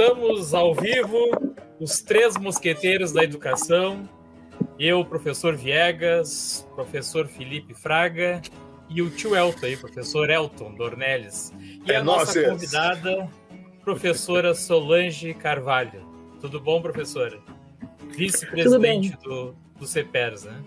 Estamos ao vivo, os três mosqueteiros da educação. Eu, professor Viegas, professor Felipe Fraga e o tio Elton aí, professor Elton Dornelles. E é a nossa convidada, professora Solange Carvalho. Tudo bom, professora? Vice-presidente do, do CEPERS, né?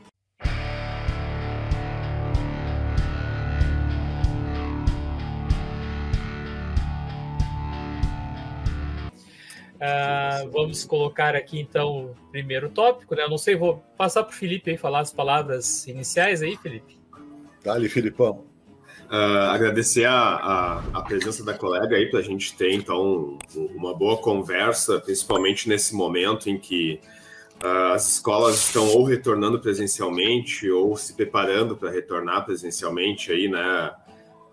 Uh, vamos colocar aqui então o primeiro tópico, né? Eu não sei, vou passar para o Felipe aí falar as palavras iniciais aí, Felipe. Dali, Filipão. Uh, agradecer a, a, a, presença da colega aí para a gente ter então uma boa conversa, principalmente nesse momento em que uh, as escolas estão ou retornando presencialmente ou se preparando para retornar presencialmente aí, né?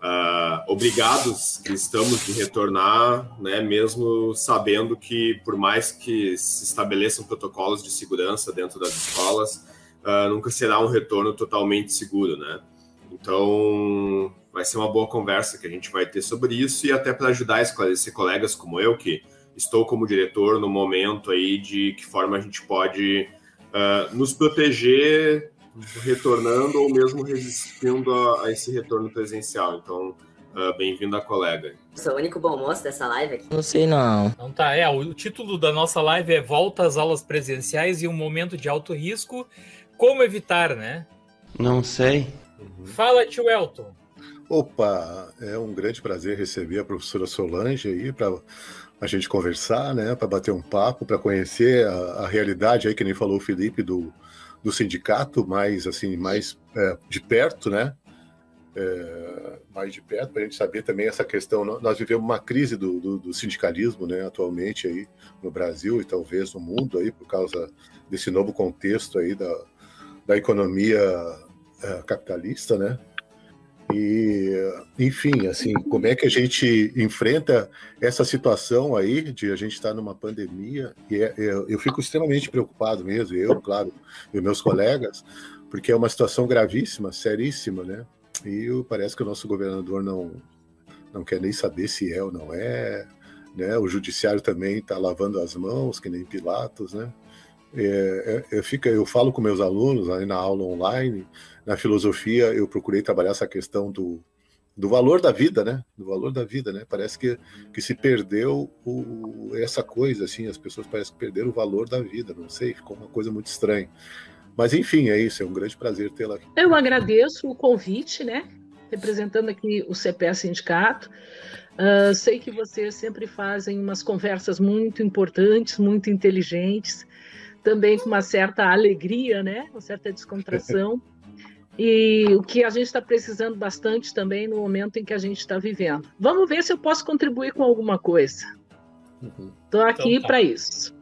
Uh, obrigados estamos de retornar, né, mesmo sabendo que, por mais que se estabeleçam protocolos de segurança dentro das escolas, uh, nunca será um retorno totalmente seguro, né? Então, vai ser uma boa conversa que a gente vai ter sobre isso e até para ajudar a esclarecer colegas como eu, que estou como diretor no momento aí de que forma a gente pode uh, nos proteger retornando ou mesmo resistindo a, a esse retorno presencial. Então, uh, bem-vindo a colega. Sou o único bom moço dessa live aqui. Não sei não. Então tá, é, o título da nossa live é Volta às aulas presenciais e um momento de alto risco. Como evitar, né? Não sei. Uhum. Fala, tio Elton. Opa, é um grande prazer receber a professora Solange aí para a gente conversar, né, para bater um papo, para conhecer a, a, realidade aí que nem falou o Felipe do, do sindicato mais assim mais é, de perto, né? É, mais de perto para a gente saber também essa questão. Nós vivemos uma crise do, do, do, sindicalismo, né? Atualmente aí no Brasil e talvez no mundo aí por causa desse novo contexto aí da, da economia é, capitalista, né? E, enfim, assim, como é que a gente enfrenta essa situação aí de a gente estar numa pandemia? E é, é, eu fico extremamente preocupado mesmo, eu, claro, e meus colegas, porque é uma situação gravíssima, seríssima, né? E parece que o nosso governador não, não quer nem saber se é ou não é, né? O judiciário também está lavando as mãos, que nem Pilatos, né? É, é, eu, fico, eu falo com meus alunos aí na aula online, na filosofia eu procurei trabalhar essa questão do, do valor da vida, né? Do valor da vida, né? Parece que, que se perdeu o, essa coisa, assim, as pessoas parecem que perderam o valor da vida, não sei, ficou uma coisa muito estranha. Mas enfim, é isso, é um grande prazer tê-la aqui. Eu agradeço o convite, né? Representando aqui o CPE Sindicato. Uh, sei que vocês sempre fazem umas conversas muito importantes, muito inteligentes, também com uma certa alegria, né? Uma certa descontração. e o que a gente está precisando bastante também no momento em que a gente está vivendo. Vamos ver se eu posso contribuir com alguma coisa. Estou uhum. aqui então, tá. para isso.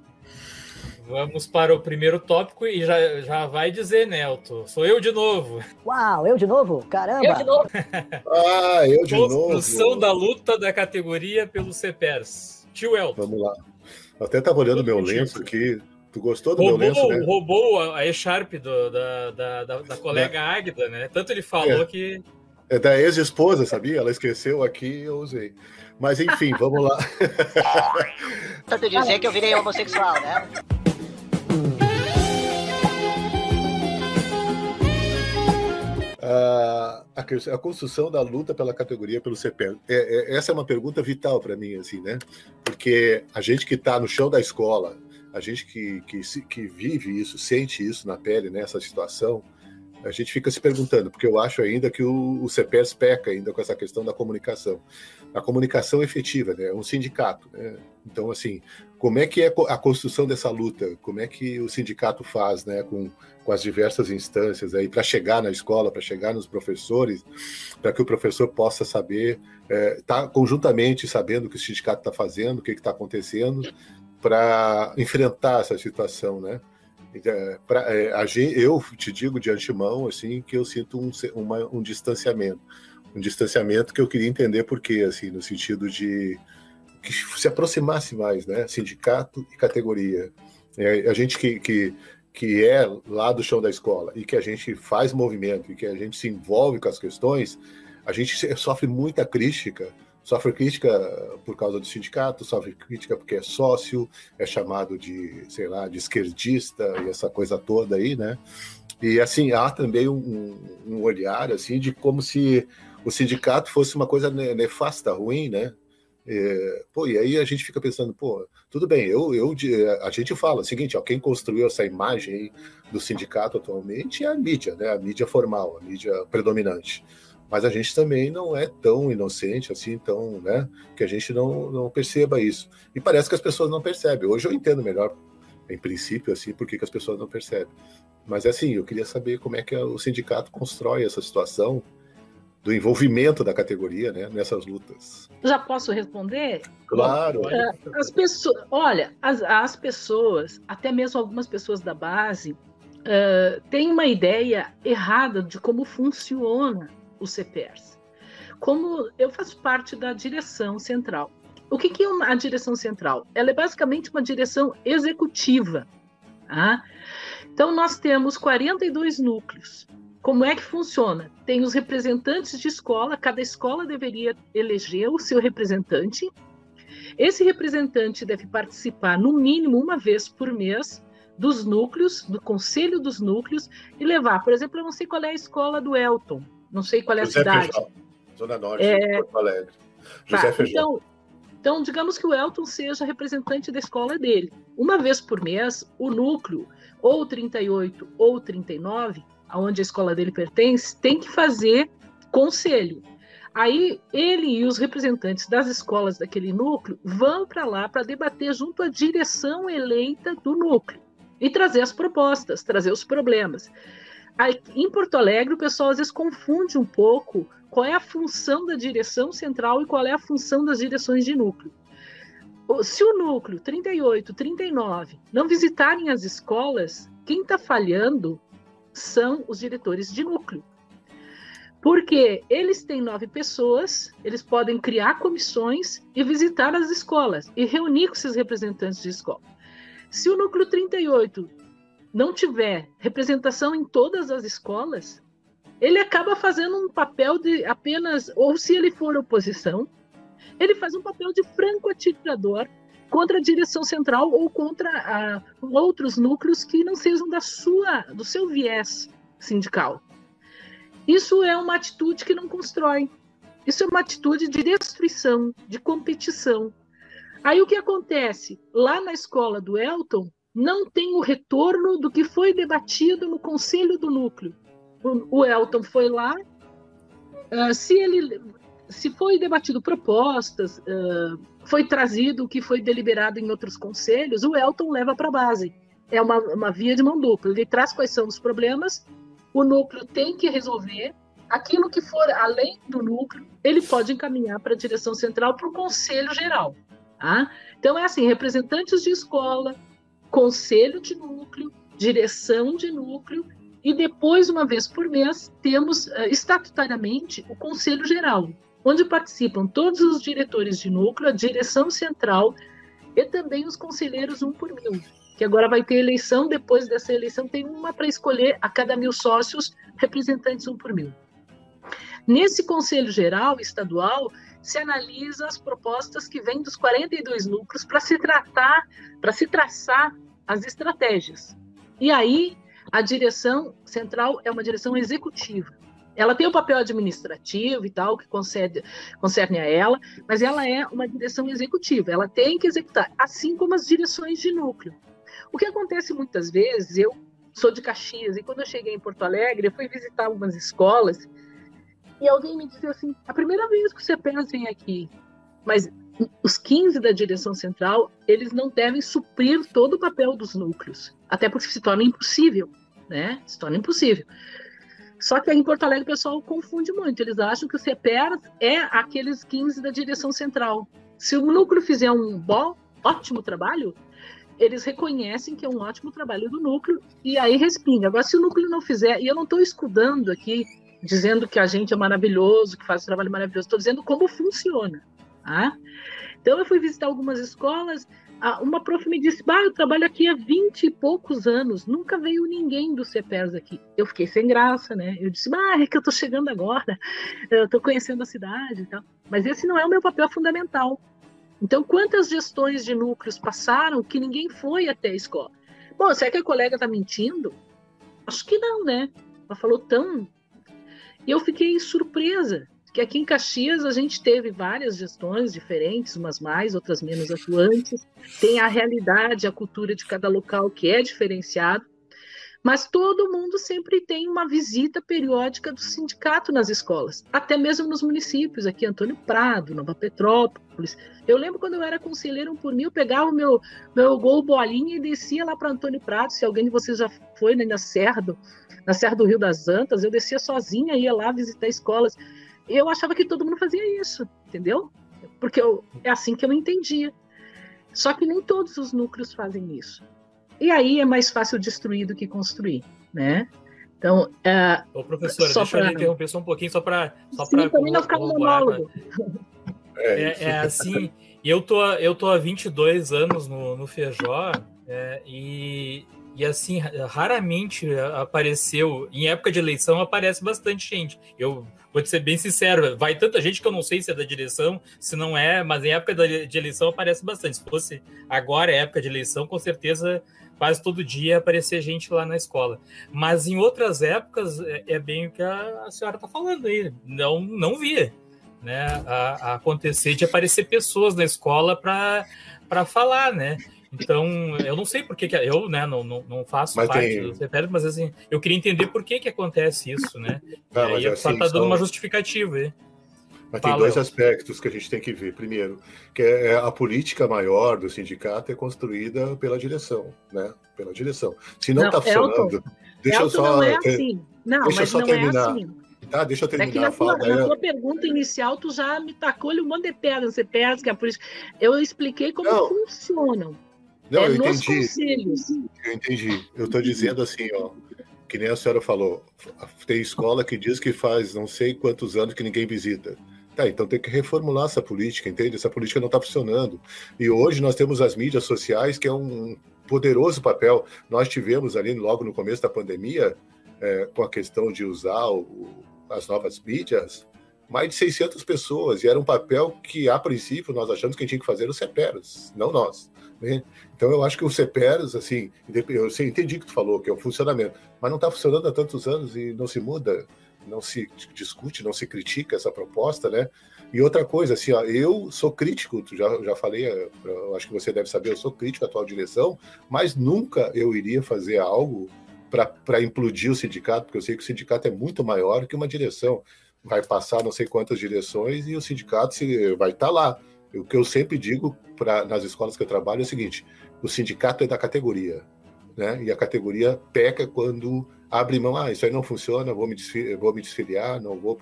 Vamos para o primeiro tópico e já, já vai dizer, Nelto. Sou eu de novo. Uau, eu de novo? Caramba! Eu de novo! ah, eu de Construção novo! Construção da luta da categoria pelo CEPERS. Tio Elton. Vamos lá. Eu até estava olhando meu lenço aqui, Tu gostou do roubou, meu lenço, né? Roubou a E-Sharp da, da, da, da, colega. Águida, né? Tanto ele falou é. que... É da ex-esposa, sabia? Ela esqueceu aqui e eu usei. Mas enfim, vamos lá. Tanto dizer que eu virei homossexual, né? A, a, a, construção da luta pela categoria pelo CPE. É, é, essa é uma pergunta vital para mim, assim, né? Porque a gente que está no chão da escola, a gente que, que, que vive isso, sente isso na pele, né, situação, a gente fica se perguntando, porque eu acho ainda que o, o peca ainda com essa questão da comunicação. A comunicação efetiva, né? É um sindicato. Né? Então, assim, como é que é a construção dessa luta? Como é que o sindicato faz, né, com, com as diversas instâncias aí para chegar na escola, para chegar nos professores, para que o professor possa saber, é, tá conjuntamente sabendo o que o sindicato está fazendo, o que está acontecendo, para enfrentar essa situação, né? É, pra, é, eu te digo de antemão assim que eu sinto um, uma, um distanciamento, um distanciamento que eu queria entender por quê, assim, no sentido de que se aproximasse mais, né? Sindicato e categoria. É, a gente que, que, que é lá do chão da escola e que a gente faz movimento e que a gente se envolve com as questões, a gente sofre muita crítica sofre crítica por causa do sindicato, sofre crítica porque é sócio, é chamado de, sei lá, de esquerdista e essa coisa toda aí, né? E assim, há também um, um olhar assim de como se o sindicato fosse uma coisa nefasta, ruim, né? É, pô, e aí a gente fica pensando, pô, tudo bem, eu, eu a gente fala o seguinte, ó, quem construiu essa imagem do sindicato atualmente é a mídia, né? A mídia formal, a mídia predominante. Mas a gente também não é tão inocente assim, tão, né? Que a gente não, não perceba isso. E parece que as pessoas não percebem. Hoje eu entendo melhor, em princípio, assim, por que as pessoas não percebem. Mas assim, eu queria saber como é que o sindicato constrói essa situação do envolvimento da categoria né, nessas lutas. Já posso responder? Claro. As pessoas, olha, as, as pessoas, até mesmo algumas pessoas da base, uh, têm uma ideia errada de como funciona o CPERS. Como eu faço parte da direção central. O que, que é uma, a direção central? Ela é basicamente uma direção executiva. Tá? Então, nós temos 42 núcleos. Como é que funciona? Tem os representantes de escola, cada escola deveria eleger o seu representante. Esse representante deve participar, no mínimo, uma vez por mês dos núcleos, do conselho dos núcleos, e levar. Por exemplo, eu não sei qual é a escola do Elton, não sei qual é a José cidade. Feijó, Zona Norte, é... Porto Alegre. José tá, Então, então, digamos que o Elton seja representante da escola dele. Uma vez por mês, o núcleo, ou 38 ou 39, aonde a escola dele pertence, tem que fazer conselho. Aí ele e os representantes das escolas daquele núcleo vão para lá para debater junto à direção eleita do núcleo e trazer as propostas, trazer os problemas. Em Porto Alegre, o pessoal às vezes confunde um pouco qual é a função da direção central e qual é a função das direções de núcleo. Se o núcleo 38, 39 não visitarem as escolas, quem está falhando são os diretores de núcleo. Porque eles têm nove pessoas, eles podem criar comissões e visitar as escolas e reunir com esses representantes de escola. Se o núcleo 38 não tiver representação em todas as escolas, ele acaba fazendo um papel de apenas, ou se ele for oposição, ele faz um papel de franco atirador contra a direção central ou contra a, outros núcleos que não sejam da sua, do seu viés sindical. Isso é uma atitude que não constrói. Isso é uma atitude de destruição, de competição. Aí o que acontece? Lá na escola do Elton, não tem o retorno do que foi debatido no conselho do núcleo. O, Elton foi lá, uh, se ele se foi debatido propostas, uh, foi trazido o que foi deliberado em outros conselhos, o Elton leva para a base. É uma, uma via de mão dupla. Ele traz quais são os problemas, o núcleo tem que resolver. Aquilo que for além do núcleo, ele pode encaminhar para a direção central, para o conselho geral. Tá? Então, é assim: representantes de escola, conselho de núcleo, direção de núcleo, e depois, uma vez por mês, temos uh, estatutariamente o conselho geral, onde participam todos os diretores de núcleo, a direção central e também os conselheiros um por mil, que agora vai ter eleição, depois dessa eleição tem uma para escolher a cada mil sócios, representantes um por mil. Nesse Conselho Geral Estadual, se analisa as propostas que vêm dos 42 núcleos para se tratar, para se traçar as estratégias. E aí, a direção central é uma direção executiva. Ela tem o um papel administrativo e tal, que concede, concerne a ela, mas ela é uma direção executiva, ela tem que executar, assim como as direções de núcleo. O que acontece muitas vezes, eu sou de Caxias, e quando eu cheguei em Porto Alegre, eu fui visitar algumas escolas, e alguém me disse assim: a primeira vez que você pensa vem aqui, mas os 15 da direção central, eles não devem suprir todo o papel dos núcleos, até porque se torna impossível, né? Se torna impossível. Só que aí em Porto Alegre o pessoal confunde muito. Eles acham que o CEPER é aqueles 15 da direção central. Se o núcleo fizer um bom, ótimo trabalho, eles reconhecem que é um ótimo trabalho do núcleo e aí respinga. Agora, se o núcleo não fizer, e eu não estou escudando aqui, dizendo que a gente é maravilhoso, que faz um trabalho maravilhoso, estou dizendo como funciona. Tá? Então, eu fui visitar algumas escolas, uma prof me disse, bah, eu trabalho aqui há 20 e poucos anos, nunca veio ninguém do CEPERS aqui. Eu fiquei sem graça, né? Eu disse, bah, é que eu tô chegando agora, eu tô conhecendo a cidade e tal. mas esse não é o meu papel fundamental. Então, quantas gestões de núcleos passaram que ninguém foi até a escola? Bom, será que a colega está mentindo? Acho que não, né? Ela falou tão. E eu fiquei surpresa, que aqui em Caxias a gente teve várias gestões diferentes, umas mais, outras menos atuantes. Tem a realidade, a cultura de cada local que é diferenciado. Mas todo mundo sempre tem uma visita periódica do sindicato nas escolas, até mesmo nos municípios, aqui Antônio Prado, Nova Petrópolis. Eu lembro quando eu era conselheiro um por mil, pegava o meu, meu gol bolinha e descia lá para Antônio Prado. Se alguém de vocês já foi né, na, Serra do, na Serra do Rio das Antas, eu descia sozinha, ia lá visitar escolas. Eu achava que todo mundo fazia isso, entendeu? Porque eu, é assim que eu entendia. Só que nem todos os núcleos fazem isso. E aí é mais fácil destruir do que construir, né? Então, é, Ô, professora, deixa pra... eu interromper só um pouquinho, só para só para não ficar no monólogo. É, é, é, assim, eu tô, eu tô há 22 anos no, no Feijó é, e, e assim, raramente apareceu, em época de eleição aparece bastante gente. Eu vou te ser bem sincero, vai tanta gente que eu não sei se é da direção, se não é, mas em época de eleição aparece bastante. Se fosse agora, é época de eleição, com certeza quase todo dia aparecer gente lá na escola. Mas em outras épocas é, é bem o que a, senhora está falando aí. Não, não via né, a, a acontecer de aparecer pessoas na escola para falar, né? Então, eu não sei por que, que eu né, não, não, não faço mas parte tem... do CPL, mas assim, eu queria entender por que, que acontece isso, né? Não, e aí assim, está dando uma justificativa aí. Mas tem dois aspectos que a gente tem que ver. Primeiro, que é, é a política maior do sindicato é construída pela direção, né? Pela direção. Se não está funcionando, Elton, deixa Elton eu só. Não é assim. Não, deixa mas só não é terminar. é assim. Tá, deixa eu terminar é que na. Tua, na tua pergunta inicial, tu já me tacou-lhe um monte de pedra, você é por isso. Eu expliquei como não. funcionam. Não, é eu entendi. Conselhos. Eu entendi. Eu estou dizendo assim, ó, que nem a senhora falou, tem escola que diz que faz não sei quantos anos que ninguém visita. Tá, então tem que reformular essa política, entende? Essa política não está funcionando. E hoje nós temos as mídias sociais, que é um poderoso papel. Nós tivemos ali, logo no começo da pandemia, é, com a questão de usar o, as novas mídias, mais de 600 pessoas, e era um papel que, a princípio, nós achamos que tinha que fazer os CEPEROS, não nós. Né? Então, eu acho que o CEPEROS, assim, eu entendi que tu falou, que é o funcionamento, mas não está funcionando há tantos anos e não se muda não se discute, não se critica essa proposta, né? E outra coisa, assim, ó, eu sou crítico, já, já falei, eh, acho que você deve saber, eu sou crítico à atual direção, mas nunca eu iria fazer algo para implodir o sindicato, porque eu sei que o sindicato é muito maior que uma direção. Vai passar não sei quantas direções e o sindicato se, vai estar tá lá. O que eu sempre digo pra, nas escolas que eu trabalho é o seguinte: o sindicato é da categoria, né? E a categoria peca quando abre mão, ah, isso aí não funciona, vou me, desfiliar, vou me desfiliar, não vou,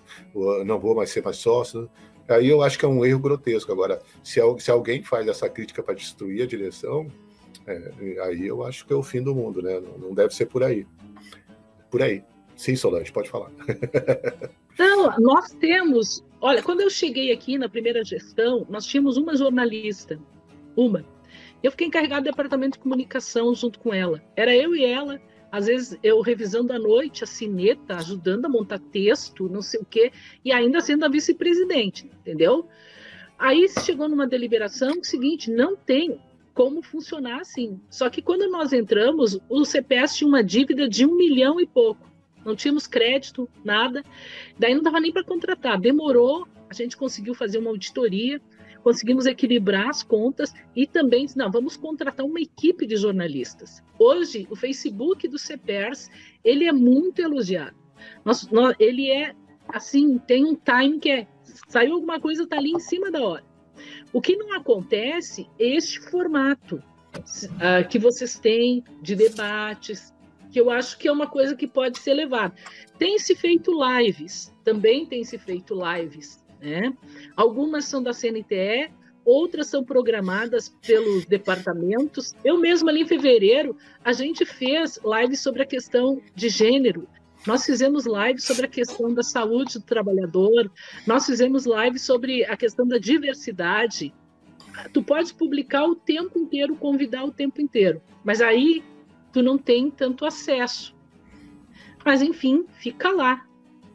não vou mais ser mais sócio. Aí eu acho que é um erro grotesco. Agora, se, se alguém faz essa crítica para destruir a direção, é, aí eu acho que é o fim do mundo, né? Não, não deve ser por aí. Por aí. Sim, Solange, pode falar. Não, nós temos. Olha, quando eu cheguei aqui na primeira gestão, nós tínhamos uma jornalista, uma. Eu fiquei encarregada do departamento de comunicação junto com ela. Era eu e ela às vezes eu revisando à noite a cineta, ajudando a montar texto, não sei o quê, e ainda sendo a vice-presidente, entendeu? Aí chegou numa deliberação o seguinte, não tem como funcionar assim. Só que quando nós entramos, o CPS tinha uma dívida de um milhão e pouco. Não tínhamos crédito, nada. Daí não dava nem para contratar. Demorou, a gente conseguiu fazer uma auditoria conseguimos equilibrar as contas e também, não, vamos contratar uma equipe de jornalistas. Hoje, o Facebook do CPERS, ele é muito elogiado. Nós, nós, ele é, assim, tem um time que é, saiu alguma coisa, está ali em cima da hora. O que não acontece é este formato uh, que vocês têm de debates, que eu acho que é uma coisa que pode ser levada. Tem se feito lives, também tem se feito lives né? Algumas são da CNTE, outras são programadas pelos departamentos. Eu mesma ali em fevereiro, a gente fez live sobre a questão de gênero. Nós fizemos live sobre a questão da saúde do trabalhador, nós fizemos live sobre a questão da diversidade. Tu pode publicar o tempo inteiro, convidar o tempo inteiro, mas aí tu não tem tanto acesso. Mas enfim, fica lá,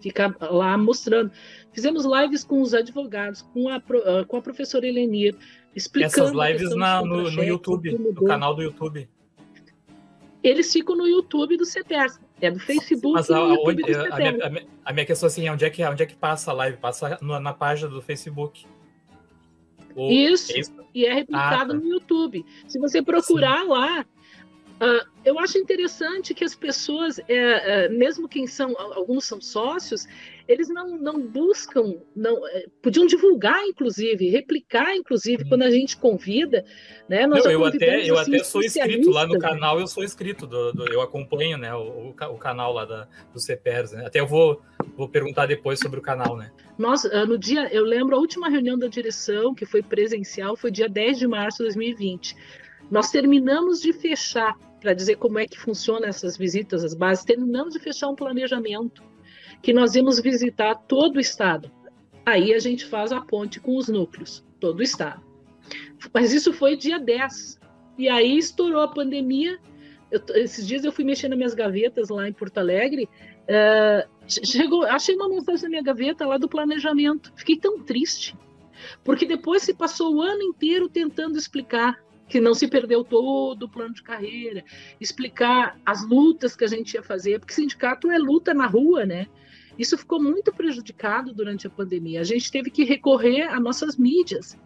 ficar lá mostrando. Fizemos lives com os advogados, com a, ah, com a professora Helenir, explicando. Essas lives na, no, no YouTube, no canal do YouTube. Eles ficam no YouTube do CPERS. É do Facebook. Mas a, onde, a, minha, a, minha, questão assim, é onde é que, onde é que passa a live? Passa na, na página do Facebook. isso, é isso, e é replicado ah, tá. no YouTube. Se você procurar Sim. lá, Uh, eu acho interessante que as pessoas, é, é, mesmo quem são, alguns são sócios, eles não, não buscam, não é, podiam divulgar, inclusive, replicar, inclusive, quando a gente convida, né? Nós não, eu até, eu assim, até sou inscrito lá no canal, eu sou inscrito, do, do eu acompanho, né, o, o, canal lá da, do CPERS, né? Até eu vou, vou perguntar depois sobre o canal, né? Nós, ah, no dia, eu lembro a última reunião da direção, que foi presencial, foi dia 10 de março de 2020. Nós terminamos de fechar para dizer como é que funciona essas visitas às bases, terminamos de fechar um planejamento que nós íamos visitar todo o estado. Aí a gente faz a ponte com os núcleos, todo o estado. Mas isso foi dia 10. E aí estourou a pandemia. Eu, esses dias eu fui mexer nas minhas gavetas lá em Porto Alegre. Uh, chegou, achei uma mensagem na minha gaveta lá do planejamento. Fiquei tão triste. Porque depois se passou o ano inteiro tentando explicar que não se perdeu todo o plano de carreira, explicar as lutas que a gente ia fazer, porque sindicato é luta na rua, né? Isso ficou muito prejudicado durante a pandemia. A gente teve que recorrer a nossas mídias,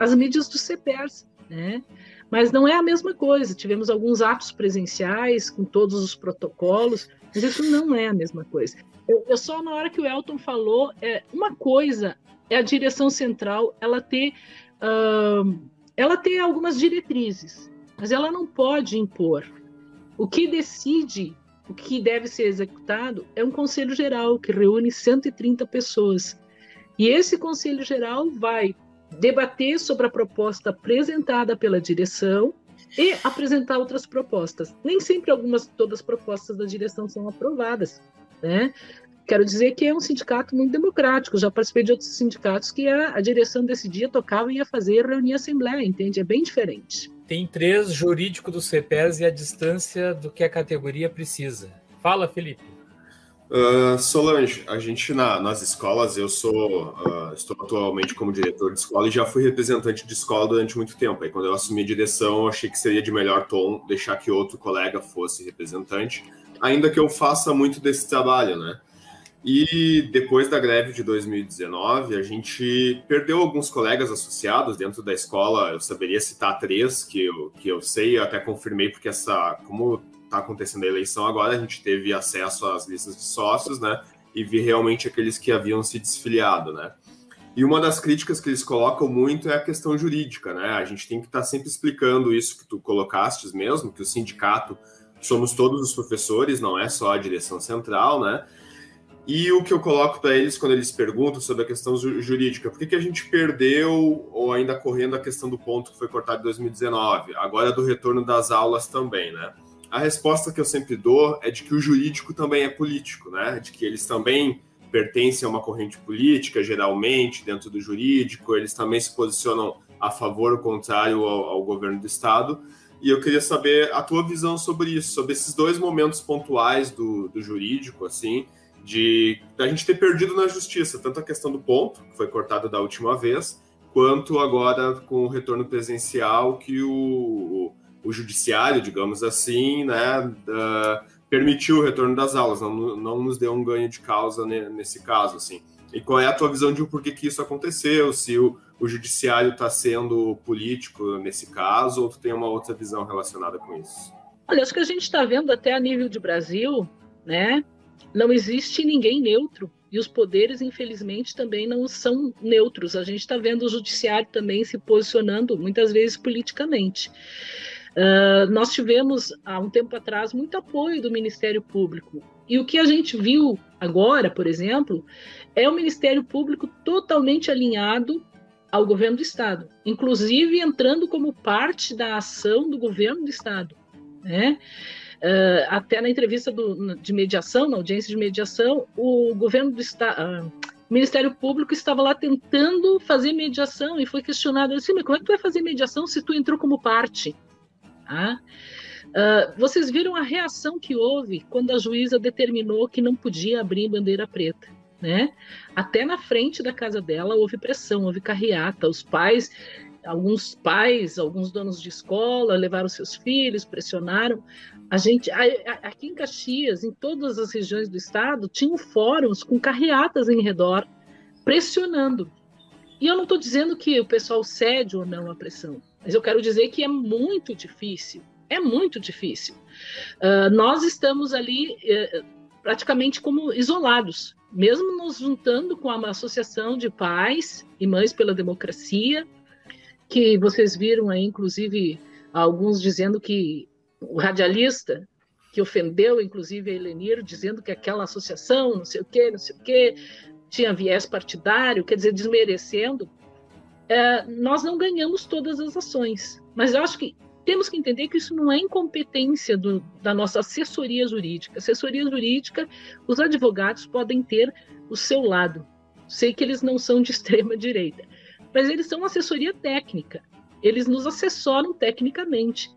as mídias do CPERS, né? Mas não é a mesma coisa. Tivemos alguns atos presenciais com todos os protocolos, mas isso não é a mesma coisa. Eu, eu só na hora que o Elton falou, é uma coisa é a direção central, ela ter uh, ela tem algumas diretrizes, mas ela não pode impor. O que decide o que deve ser executado é um conselho geral que reúne 130 pessoas. E esse conselho geral vai debater sobre a proposta apresentada pela direção e apresentar outras propostas. Nem sempre algumas todas as propostas da direção são aprovadas, né? Quero dizer que é um sindicato muito democrático. Já participei de outros sindicatos que a, a direção decidia, tocava e ia fazer reunir a assembleia, entende? É bem diferente. Tem três jurídico do CEPES e a distância do que a categoria precisa. Fala, Felipe. Uh, Solange, a gente na, nas escolas, eu sou, uh, estou atualmente como diretor de escola e já fui representante de escola durante muito tempo. Aí quando eu assumi a direção, eu achei que seria de melhor tom deixar que outro colega fosse representante, ainda que eu faça muito desse trabalho, né? E depois da greve de 2019, a gente perdeu alguns colegas associados dentro da escola. Eu saberia citar três que eu, que eu sei, eu até confirmei, porque essa, como está acontecendo a eleição agora, a gente teve acesso às listas de sócios, né? E vi realmente aqueles que haviam se desfiliado, né? E uma das críticas que eles colocam muito é a questão jurídica, né? A gente tem que estar tá sempre explicando isso que tu colocastes mesmo, que o sindicato somos todos os professores, não é só a direção central, né? E o que eu coloco para eles quando eles perguntam sobre a questão jurídica, por que, que a gente perdeu, ou ainda correndo a questão do ponto que foi cortado em 2019, agora do retorno das aulas também, né? A resposta que eu sempre dou é de que o jurídico também é político, né? De que eles também pertencem a uma corrente política, geralmente, dentro do jurídico, eles também se posicionam a favor ou contrário ao, ao governo do Estado. E eu queria saber a tua visão sobre isso, sobre esses dois momentos pontuais do, do jurídico, assim, de a gente ter perdido na justiça, tanto a questão do ponto, que foi cortado da última vez, quanto agora com o retorno presencial que o, o judiciário, digamos assim, né, uh, permitiu o retorno das aulas, não, não nos deu um ganho de causa nesse caso, assim. E qual é a tua visão de por que, que isso aconteceu? Se o, o judiciário está sendo político nesse caso, ou tu tem uma outra visão relacionada com isso? Olha, acho que a gente está vendo até a nível de Brasil, né, não existe ninguém neutro. E os poderes, infelizmente, também não são neutros. A gente está vendo o judiciário também se posicionando, muitas vezes politicamente. Uh, nós tivemos, há um tempo atrás, muito apoio do Ministério Público. E o que a gente viu agora, por exemplo, é o Ministério Público totalmente alinhado ao governo do Estado, inclusive entrando como parte da ação do governo do Estado. Né? Uh, até na entrevista do, de mediação, na audiência de mediação, o governo do Estado. Uh, o Ministério Público estava lá tentando fazer mediação e foi questionado assim, mas como é que tu vai fazer mediação se tu entrou como parte? Ah? Uh, vocês viram a reação que houve quando a juíza determinou que não podia abrir bandeira preta, né? Até na frente da casa dela houve pressão, houve carreata, os pais, alguns pais, alguns donos de escola levaram seus filhos, pressionaram. A gente, aqui em Caxias, em todas as regiões do estado, tinham fóruns com carreatas em redor, pressionando. E eu não estou dizendo que o pessoal cede ou não à pressão, mas eu quero dizer que é muito difícil. É muito difícil. Uh, nós estamos ali uh, praticamente como isolados, mesmo nos juntando com uma associação de pais e mães pela democracia, que vocês viram aí, inclusive, alguns dizendo que o radialista que ofendeu, inclusive, a Elenir, dizendo que aquela associação, não sei o quê, não sei o quê, tinha viés partidário, quer dizer, desmerecendo, é, nós não ganhamos todas as ações. Mas eu acho que temos que entender que isso não é incompetência do, da nossa assessoria jurídica. Assessoria jurídica, os advogados podem ter o seu lado. Sei que eles não são de extrema direita, mas eles são assessoria técnica. Eles nos assessoram tecnicamente.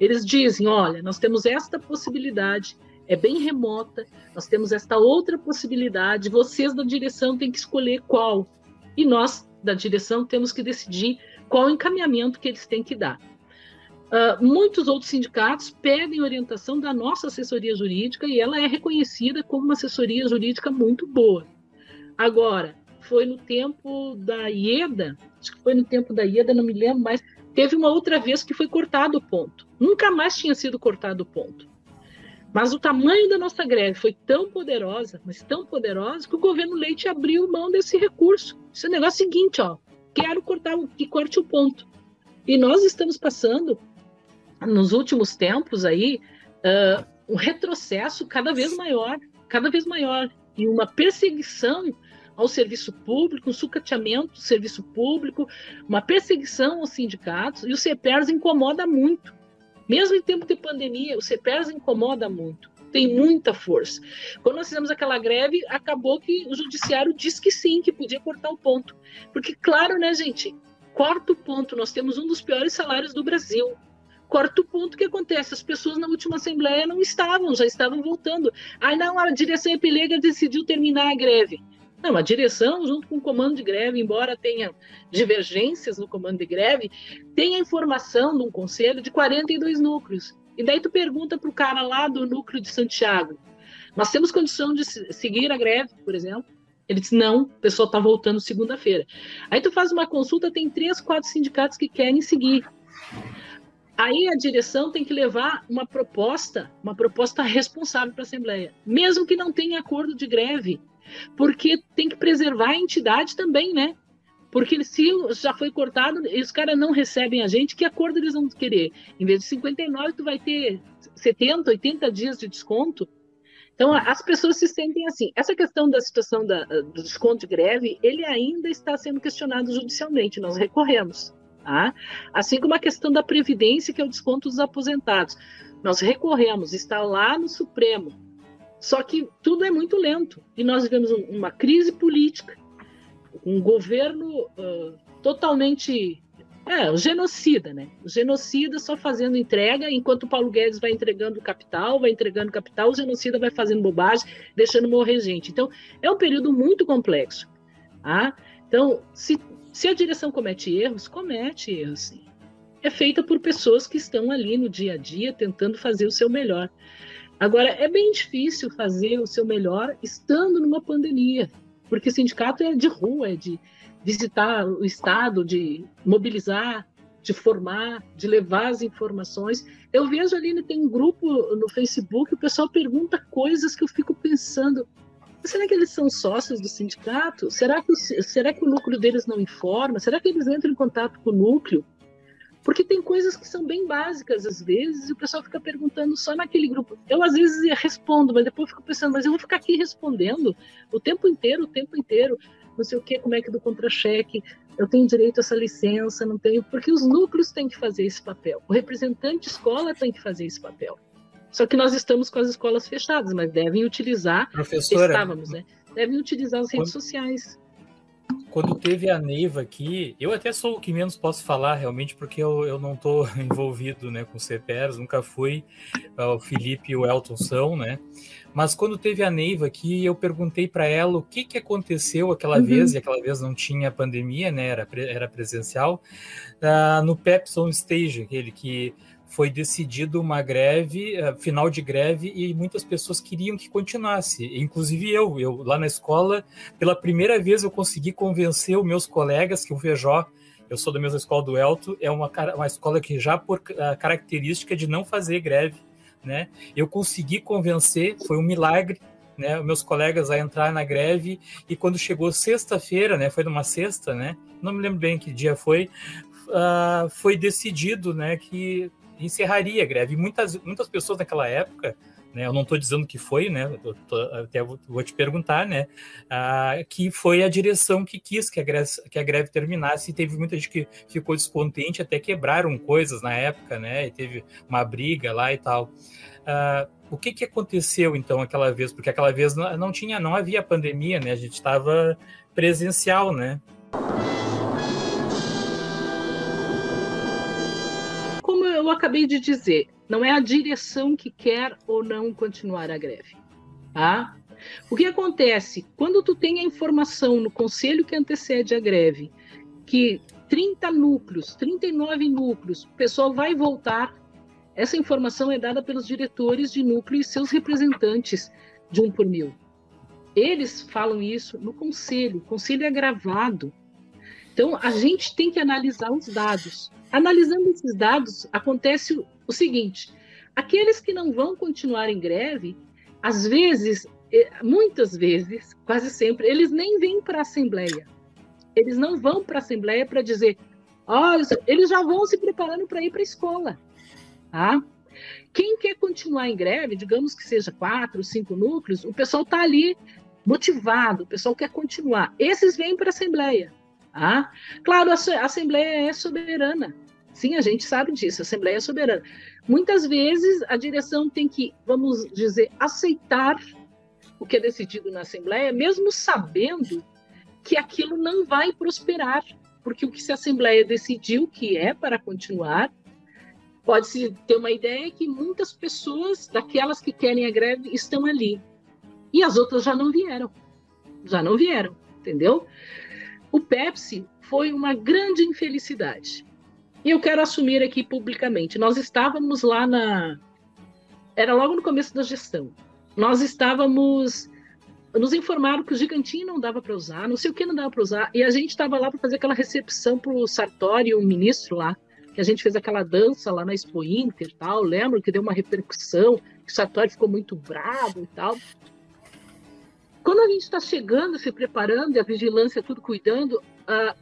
Eles dizem: olha, nós temos esta possibilidade, é bem remota, nós temos esta outra possibilidade, vocês da direção têm que escolher qual. E nós, da direção, temos que decidir qual encaminhamento que eles têm que dar. Uh, muitos outros sindicatos pedem orientação da nossa assessoria jurídica e ela é reconhecida como uma assessoria jurídica muito boa. Agora, foi no tempo da IEDA, acho que foi no tempo da IEDA, não me lembro mais, teve uma outra vez que foi cortado o ponto. Nunca mais tinha sido cortado o ponto. Mas o tamanho da nossa greve foi tão poderosa, mas tão poderosa, que o governo Leite abriu mão desse recurso. Esse é o negócio seguinte, ó, quero cortar que corte o ponto. E nós estamos passando, nos últimos tempos aí, uh, um retrocesso cada vez maior, cada vez maior, e uma perseguição ao serviço público, um sucateamento do serviço público, uma perseguição aos sindicatos, e o CEPERS incomoda muito. Mesmo em tempo de pandemia, o CEPERS incomoda muito, tem muita força. Quando nós fizemos aquela greve, acabou que o judiciário disse que sim, que podia cortar o ponto. Porque, claro, né, gente, corta o ponto, nós temos um dos piores salários do Brasil. Quarto ponto que acontece, as pessoas na última assembleia não estavam, já estavam voltando. Aí não, a direção Epilega decidiu terminar a greve. Não, a direção, junto com o comando de greve, embora tenha divergências no comando de greve, tem a informação de um conselho de 42 núcleos. E daí tu pergunta para o cara lá do núcleo de Santiago, nós temos condição de seguir a greve, por exemplo? Ele diz, não, o pessoal está voltando segunda-feira. Aí tu faz uma consulta, tem três, quatro sindicatos que querem seguir. Aí a direção tem que levar uma proposta, uma proposta responsável para a Assembleia, mesmo que não tenha acordo de greve porque tem que preservar a entidade também, né? Porque se já foi cortado, os caras não recebem a gente, que acordo eles vão querer? Em vez de 59, tu vai ter 70, 80 dias de desconto. Então, as pessoas se sentem assim. Essa questão da situação da, do desconto de greve, ele ainda está sendo questionado judicialmente, nós recorremos. Tá? Assim como a questão da previdência, que é o desconto dos aposentados. Nós recorremos, está lá no Supremo. Só que tudo é muito lento. E nós vivemos uma crise política, um governo uh, totalmente. É, genocida, né? O genocida só fazendo entrega, enquanto o Paulo Guedes vai entregando capital, vai entregando capital, o genocida vai fazendo bobagem, deixando morrer gente. Então, é um período muito complexo. Tá? Então, se, se a direção comete erros, comete erros, sim. É feita por pessoas que estão ali no dia a dia tentando fazer o seu melhor. Agora, é bem difícil fazer o seu melhor estando numa pandemia, porque sindicato é de rua, é de visitar o Estado, de mobilizar, de formar, de levar as informações. Eu vejo ali, tem um grupo no Facebook, o pessoal pergunta coisas que eu fico pensando. Será que eles são sócios do sindicato? Será que, será que o núcleo deles não informa? Será que eles entram em contato com o núcleo? Porque tem coisas que são bem básicas às vezes e o pessoal fica perguntando só naquele grupo. Eu às vezes respondo, mas depois fico pensando, mas eu vou ficar aqui respondendo o tempo inteiro, o tempo inteiro, não sei o que, como é que do contra-cheque, eu tenho direito a essa licença, não tenho, porque os núcleos têm que fazer esse papel. O representante escola tem que fazer esse papel. Só que nós estamos com as escolas fechadas, mas devem utilizar, Professora, estávamos, né? Devem utilizar as redes sociais quando teve a Neiva aqui, eu até sou o que menos posso falar realmente, porque eu, eu não estou envolvido né, com CPRs, nunca fui. O Felipe e o Elton são, né? Mas quando teve a Neiva aqui, eu perguntei para ela o que, que aconteceu aquela uhum. vez, e aquela vez não tinha pandemia, né? Era, era presencial, uh, no Pepsi Stage, aquele que foi decidido uma greve, uh, final de greve, e muitas pessoas queriam que continuasse, inclusive eu. Eu lá na escola, pela primeira vez, eu consegui convencer os meus colegas que o Feijó, eu sou da mesma escola do Elto, é uma, uma escola que já por uh, característica de não fazer greve, né? Eu consegui convencer, foi um milagre, né, meus colegas a entrar na greve e quando chegou sexta-feira, né, foi numa sexta, né, não me lembro bem que dia foi, uh, foi decidido, né, que encerraria a greve. Muitas, muitas pessoas naquela época, né, eu não estou dizendo que foi, né, tô, até vou te perguntar, né, uh, que foi a direção que quis que a, greve, que a greve terminasse e teve muita gente que ficou descontente, até quebraram coisas na época, né, e teve uma briga lá e tal. Uh, o que, que aconteceu então aquela vez? Porque aquela vez não, não tinha, não havia pandemia, né, a gente estava presencial, né? Eu acabei de dizer, não é a direção que quer ou não continuar a greve. Tá? O que acontece? Quando tu tem a informação no conselho que antecede a greve, que 30 núcleos, 39 núcleos, o pessoal vai voltar, essa informação é dada pelos diretores de núcleo e seus representantes de um por mil. Eles falam isso no conselho, o conselho é gravado. Então, a gente tem que analisar os dados. Analisando esses dados, acontece o seguinte: aqueles que não vão continuar em greve, às vezes, muitas vezes, quase sempre, eles nem vêm para a Assembleia. Eles não vão para a Assembleia para dizer, oh, eles já vão se preparando para ir para a escola. Tá? Quem quer continuar em greve, digamos que seja quatro, cinco núcleos, o pessoal está ali motivado, o pessoal quer continuar. Esses vêm para a Assembleia. Tá? Claro, a Assembleia é soberana. Sim, a gente sabe disso, a Assembleia é soberana. Muitas vezes a direção tem que, vamos dizer, aceitar o que é decidido na Assembleia, mesmo sabendo que aquilo não vai prosperar, porque o que a Assembleia decidiu que é para continuar, pode-se ter uma ideia que muitas pessoas, daquelas que querem a greve, estão ali. E as outras já não vieram. Já não vieram, entendeu? O Pepsi foi uma grande infelicidade. E eu quero assumir aqui publicamente. Nós estávamos lá na. Era logo no começo da gestão. Nós estávamos. Nos informaram que o gigantinho não dava para usar, não sei o que não dava para usar. E a gente estava lá para fazer aquela recepção para o Sartori, o ministro lá, que a gente fez aquela dança lá na Expo Inter tal. Lembro que deu uma repercussão, que o Sartori ficou muito bravo e tal. Quando a gente está chegando, se preparando, e a vigilância tudo cuidando, a,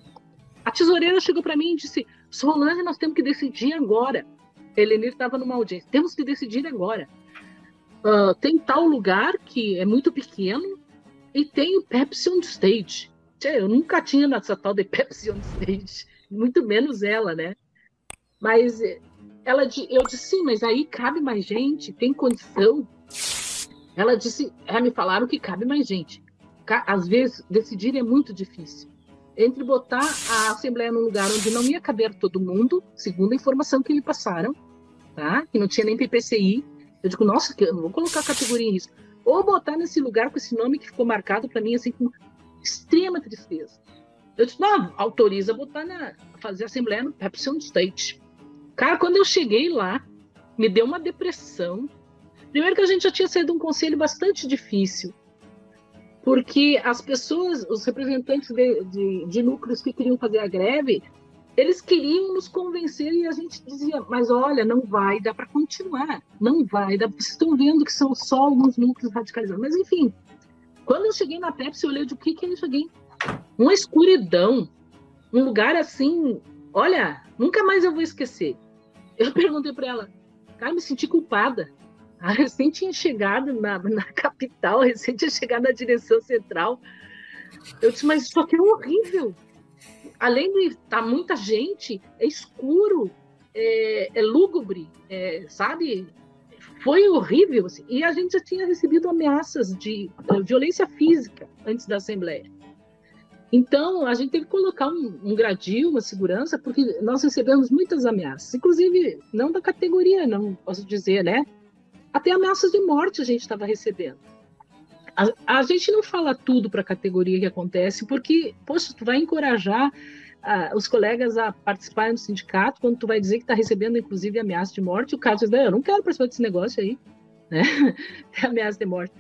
a tesoureira chegou para mim e disse: Solange, nós temos que decidir agora. Elenir estava numa audiência. Temos que decidir agora. Uh, tem tal lugar que é muito pequeno e tem o Pepsi on Stage. Tchê, eu nunca tinha nessa tal de Pepsi on Stage, muito menos ela, né? Mas eh, ela, eu disse, sim, mas aí cabe mais gente, tem condição. Ela disse, é, me falaram que cabe mais gente. Às vezes, decidir é muito difícil entre botar a Assembleia num lugar onde não ia caber todo mundo, segundo a informação que me passaram, tá? que não tinha nem PPCI. Eu digo, nossa, eu não vou colocar a categoria em risco. Ou botar nesse lugar com esse nome que ficou marcado para mim assim com extrema tristeza. Eu disse, não, autoriza botar na fazer a Assembleia no Pepsi State. Cara, quando eu cheguei lá, me deu uma depressão. Primeiro que a gente já tinha saído de um conselho bastante difícil porque as pessoas, os representantes de, de, de, núcleos que queriam fazer a greve, eles queriam nos convencer e a gente dizia, mas olha, não vai, dá para continuar, não vai, vocês estão vendo que são só alguns núcleos radicalizados. Mas enfim, quando eu cheguei na Pepsi, eu olhei de o que que eu cheguei? Uma escuridão, um lugar assim, olha, nunca mais eu vou esquecer. Eu perguntei para ela, cara, me senti culpada a recém tinha chegado na, na capital, recém tinha chegado na direção central. Eu disse, mas isso aqui é horrível. Além de estar tá muita gente, é escuro, é, é lúgubre, é, sabe? Foi horrível. Assim. E a gente já tinha recebido ameaças de, de violência física antes da Assembleia. Então, a gente teve que colocar um, um gradil, uma segurança, porque nós recebemos muitas ameaças, inclusive não da categoria, não posso dizer, né? Até ameaças de morte a gente estava recebendo. A, a, gente não fala tudo para a categoria que acontece, porque, poxa, tu vai encorajar uh, os colegas a participarem do sindicato, quando tu vai dizer que está recebendo, inclusive, ameaça de morte, o cara diz, eu não quero participar desse negócio aí, né? ameaça de morte.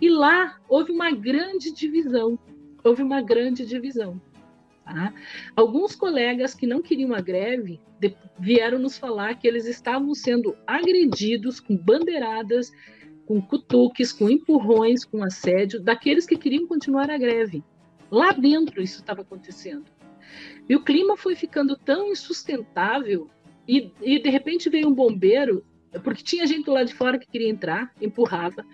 E lá houve uma grande divisão houve uma grande divisão. Tá? Alguns colegas que não queriam a greve vieram nos falar que eles estavam sendo agredidos com bandeiradas, com cutuques, com empurrões, com assédio, daqueles que queriam continuar a greve. Lá dentro isso estava acontecendo. E o clima foi ficando tão insustentável, e, e de repente veio um bombeiro, porque tinha gente lá de fora que queria entrar, empurrava.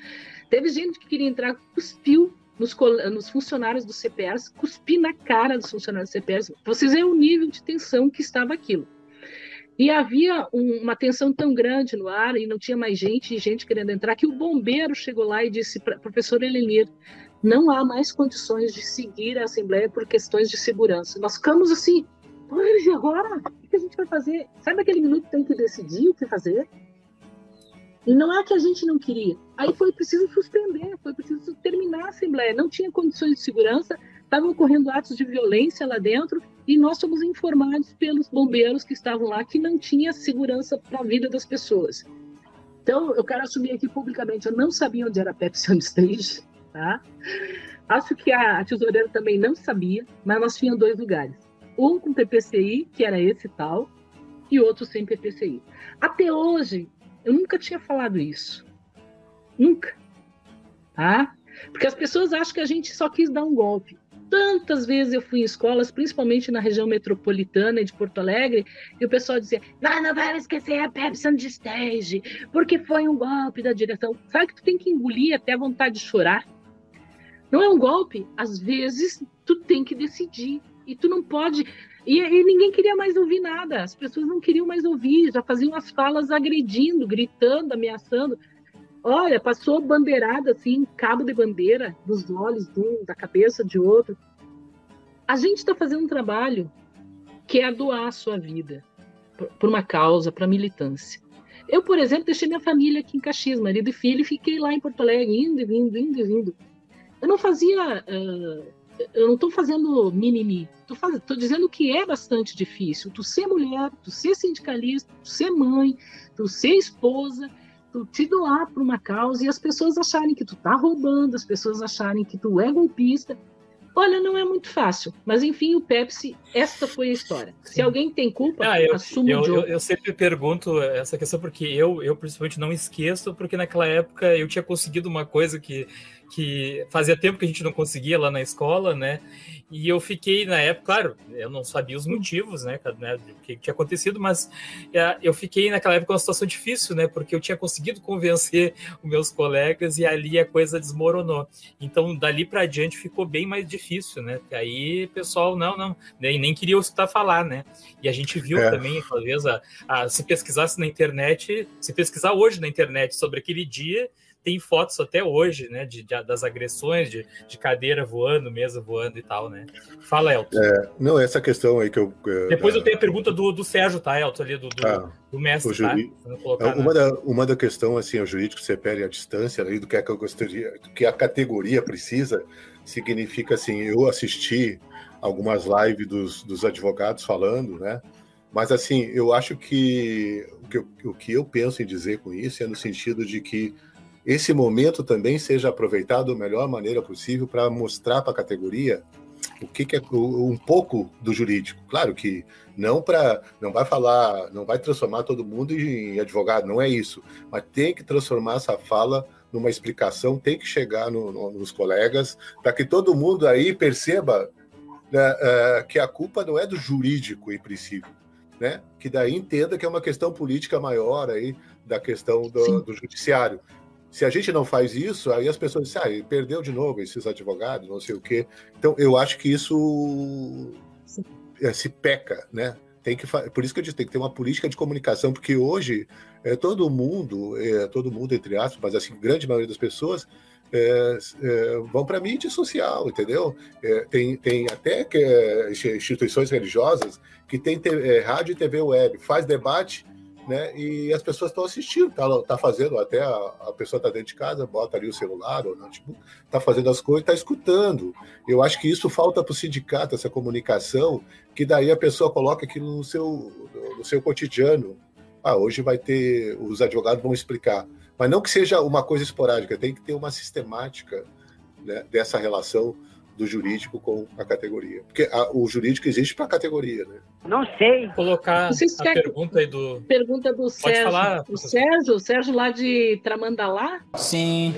Teve gente que queria entrar, cuspiu nos, nos, funcionários do CPS, cuspir na cara dos funcionários do CPS. Vocês veem o nível de tensão que estava aquilo. E havia um, uma tensão tão grande no ar e não tinha mais gente, gente querendo entrar, que o bombeiro chegou lá e disse professor Elenir, não há mais condições de seguir a Assembleia por questões de segurança. Nós ficamos assim, e agora? O que a gente vai fazer? Sabe aquele minuto que tem que decidir o que fazer? E não é que a gente não queria. Aí foi preciso suspender, foi preciso terminar a Assembleia. Não tinha condições de segurança, estavam ocorrendo atos de violência lá dentro e nós somos informados pelos bombeiros que estavam lá que não tinha segurança para a vida das pessoas. Então, eu quero assumir aqui publicamente, eu não sabia onde era a Pepsi on Stage, tá? Acho que a tesoureira também não sabia, mas nós tínhamos dois lugares. Um com PPCI, que era esse tal, e outro sem PPCI. Até hoje, eu nunca tinha falado isso. Nunca. Tá? Porque as pessoas acham que a gente só quis dar um golpe. Tantas vezes eu fui em escolas, principalmente na região metropolitana de Porto Alegre, e o pessoal dizia: Não, não vai esquecer a Pepsi de stage, porque foi um golpe da direção. Sabe que tu tem que engolir até a vontade de chorar? Não é um golpe. Às vezes, tu tem que decidir. E tu não pode e, e, ninguém queria mais ouvir nada, as pessoas não queriam mais ouvir, já faziam as falas agredindo, gritando, ameaçando. Olha, passou bandeirada assim, cabo de bandeira, dos olhos de um, da cabeça de outro. A gente está fazendo um trabalho que é doar a sua vida por uma causa, para militância. Eu, por exemplo, deixei minha família aqui em Caxias, marido e filho, e fiquei lá em Porto Alegre, indo e vindo, indo e vindo. Eu não fazia uh, eu não estou fazendo mimimi, estou dizendo que é bastante difícil. Tu ser mulher, tu ser sindicalista, tu ser mãe, tu ser esposa, tu te doar para uma causa e as pessoas acharem que tu tá roubando, as pessoas acharem que tu é golpista. Olha, não é muito fácil, mas enfim, o Pepsi, esta foi a história. Se alguém tem culpa, ah, eu, assume eu, o eu, eu, sempre pergunto essa questão porque eu, eu principalmente não esqueço, porque naquela época eu tinha conseguido uma coisa que que fazia tempo que a gente não conseguia lá na escola, né? E eu fiquei na época, claro, eu não sabia os motivos, né, né do que tinha acontecido, mas é, eu fiquei naquela época uma situação difícil, né, porque eu tinha conseguido convencer os meus colegas e ali a coisa desmoronou. Então, dali para adiante ficou bem mais difícil, né? Porque aí pessoal não, não, nem, nem queria escutar falar, né? E a gente viu é. também, talvez, a, a, se pesquisasse na internet, se pesquisar hoje na internet sobre aquele dia, tem fotos até hoje, né, de, de das agressões, de, de, cadeira voando, mesa voando e tal, né? Fala, Elton. É, não, essa questão aí que eu... É, Depois eu tenho a pergunta do, do Sérgio, tá, Elton, ali, do, do, ah, do mestre, tá? É, uma, da, uma da questão, assim, o jurídico separe a distância ali do que, é que eu gostaria, do que a categoria precisa, significa, assim, eu assisti algumas lives dos, dos advogados falando, né, mas, assim, eu acho que o, que o que eu penso em dizer com isso é no sentido de que esse momento também seja aproveitado da melhor maneira possível para mostrar para a categoria o que, que, é um pouco do jurídico. Claro que não para não vai falar, não vai transformar todo mundo em advogado, não é isso, mas tem que transformar essa fala numa explicação, tem que chegar no, no, nos colegas para que todo mundo aí perceba né, uh, que a culpa não é do jurídico em princípio, né? Que daí entenda que é uma questão política maior aí da questão do, do judiciário. Se a gente não faz isso, aí as pessoas dizem, ah, perdeu de novo esses advogados, não sei o quê. Então, eu acho que isso é, se peca, né? Tem que, por isso que eu disse, tem que ter uma política de comunicação, porque hoje é, todo mundo, é, todo mundo, entre aspas, mas assim, grande maioria das pessoas é, é, vão para a mídia social, entendeu? É, tem, tem até que, instituições religiosas que tem rádio e TV web, faz debate, né? E as pessoas estão assistindo, tá, tá fazendo até a, a pessoa está dentro de casa, bota ali o celular ou notebook, está fazendo as coisas, está escutando. Eu acho que isso falta para o sindicato, essa comunicação, que daí a pessoa coloca aquilo no seu, no seu cotidiano. Ah, hoje vai ter, os advogados vão explicar mas não que seja uma coisa esporádica, tem que ter uma sistemática né, dessa relação do jurídico com a categoria. Porque a, o jurídico existe para a categoria, né? Não sei. Vou colocar a pergunta aí do. Pergunta do Pode Sérgio. Falar, o Sérgio, o Sérgio lá de Tramandalá? Sim.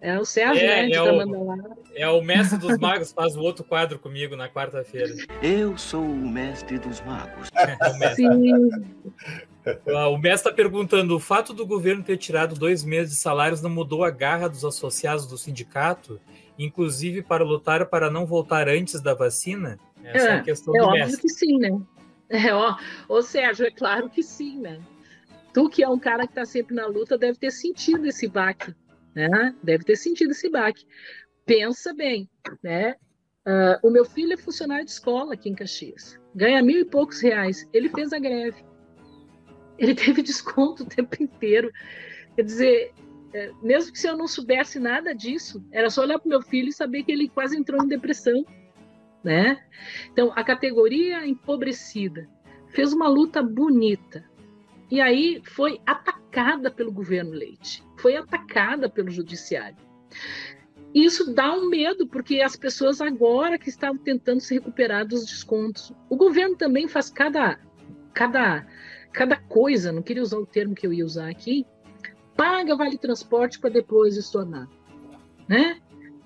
É o Sérgio, é, né, de é Tramandalá. O, é o mestre dos magos, faz o outro quadro comigo na quarta-feira. Eu sou o mestre dos magos. É, o mestre. Sim. O mestre está perguntando: o fato do governo ter tirado dois meses de salários não mudou a garra dos associados do sindicato, inclusive para lutar para não voltar antes da vacina? Essa é, é a questão é do óbvio mestre. que sim, né? É, ó, ô Sérgio, é claro que sim, né? Tu que é um cara que está sempre na luta deve ter sentido esse baque, né? Deve ter sentido esse baque. Pensa bem, né? Uh, o meu filho é funcionário de escola aqui em Caxias, ganha mil e poucos reais. Ele fez a greve ele teve desconto o tempo inteiro. Quer dizer, é, mesmo que se eu não soubesse nada disso, era só olhar para meu filho e saber que ele quase entrou em depressão, né? Então, a categoria empobrecida fez uma luta bonita. E aí foi atacada pelo governo Leite, foi atacada pelo judiciário. Isso dá um medo, porque as pessoas agora que estavam tentando se recuperar dos descontos. O governo também faz cada, cada cada coisa, não queria usar o termo que eu ia usar aqui, paga vale transporte para depois estornar, né?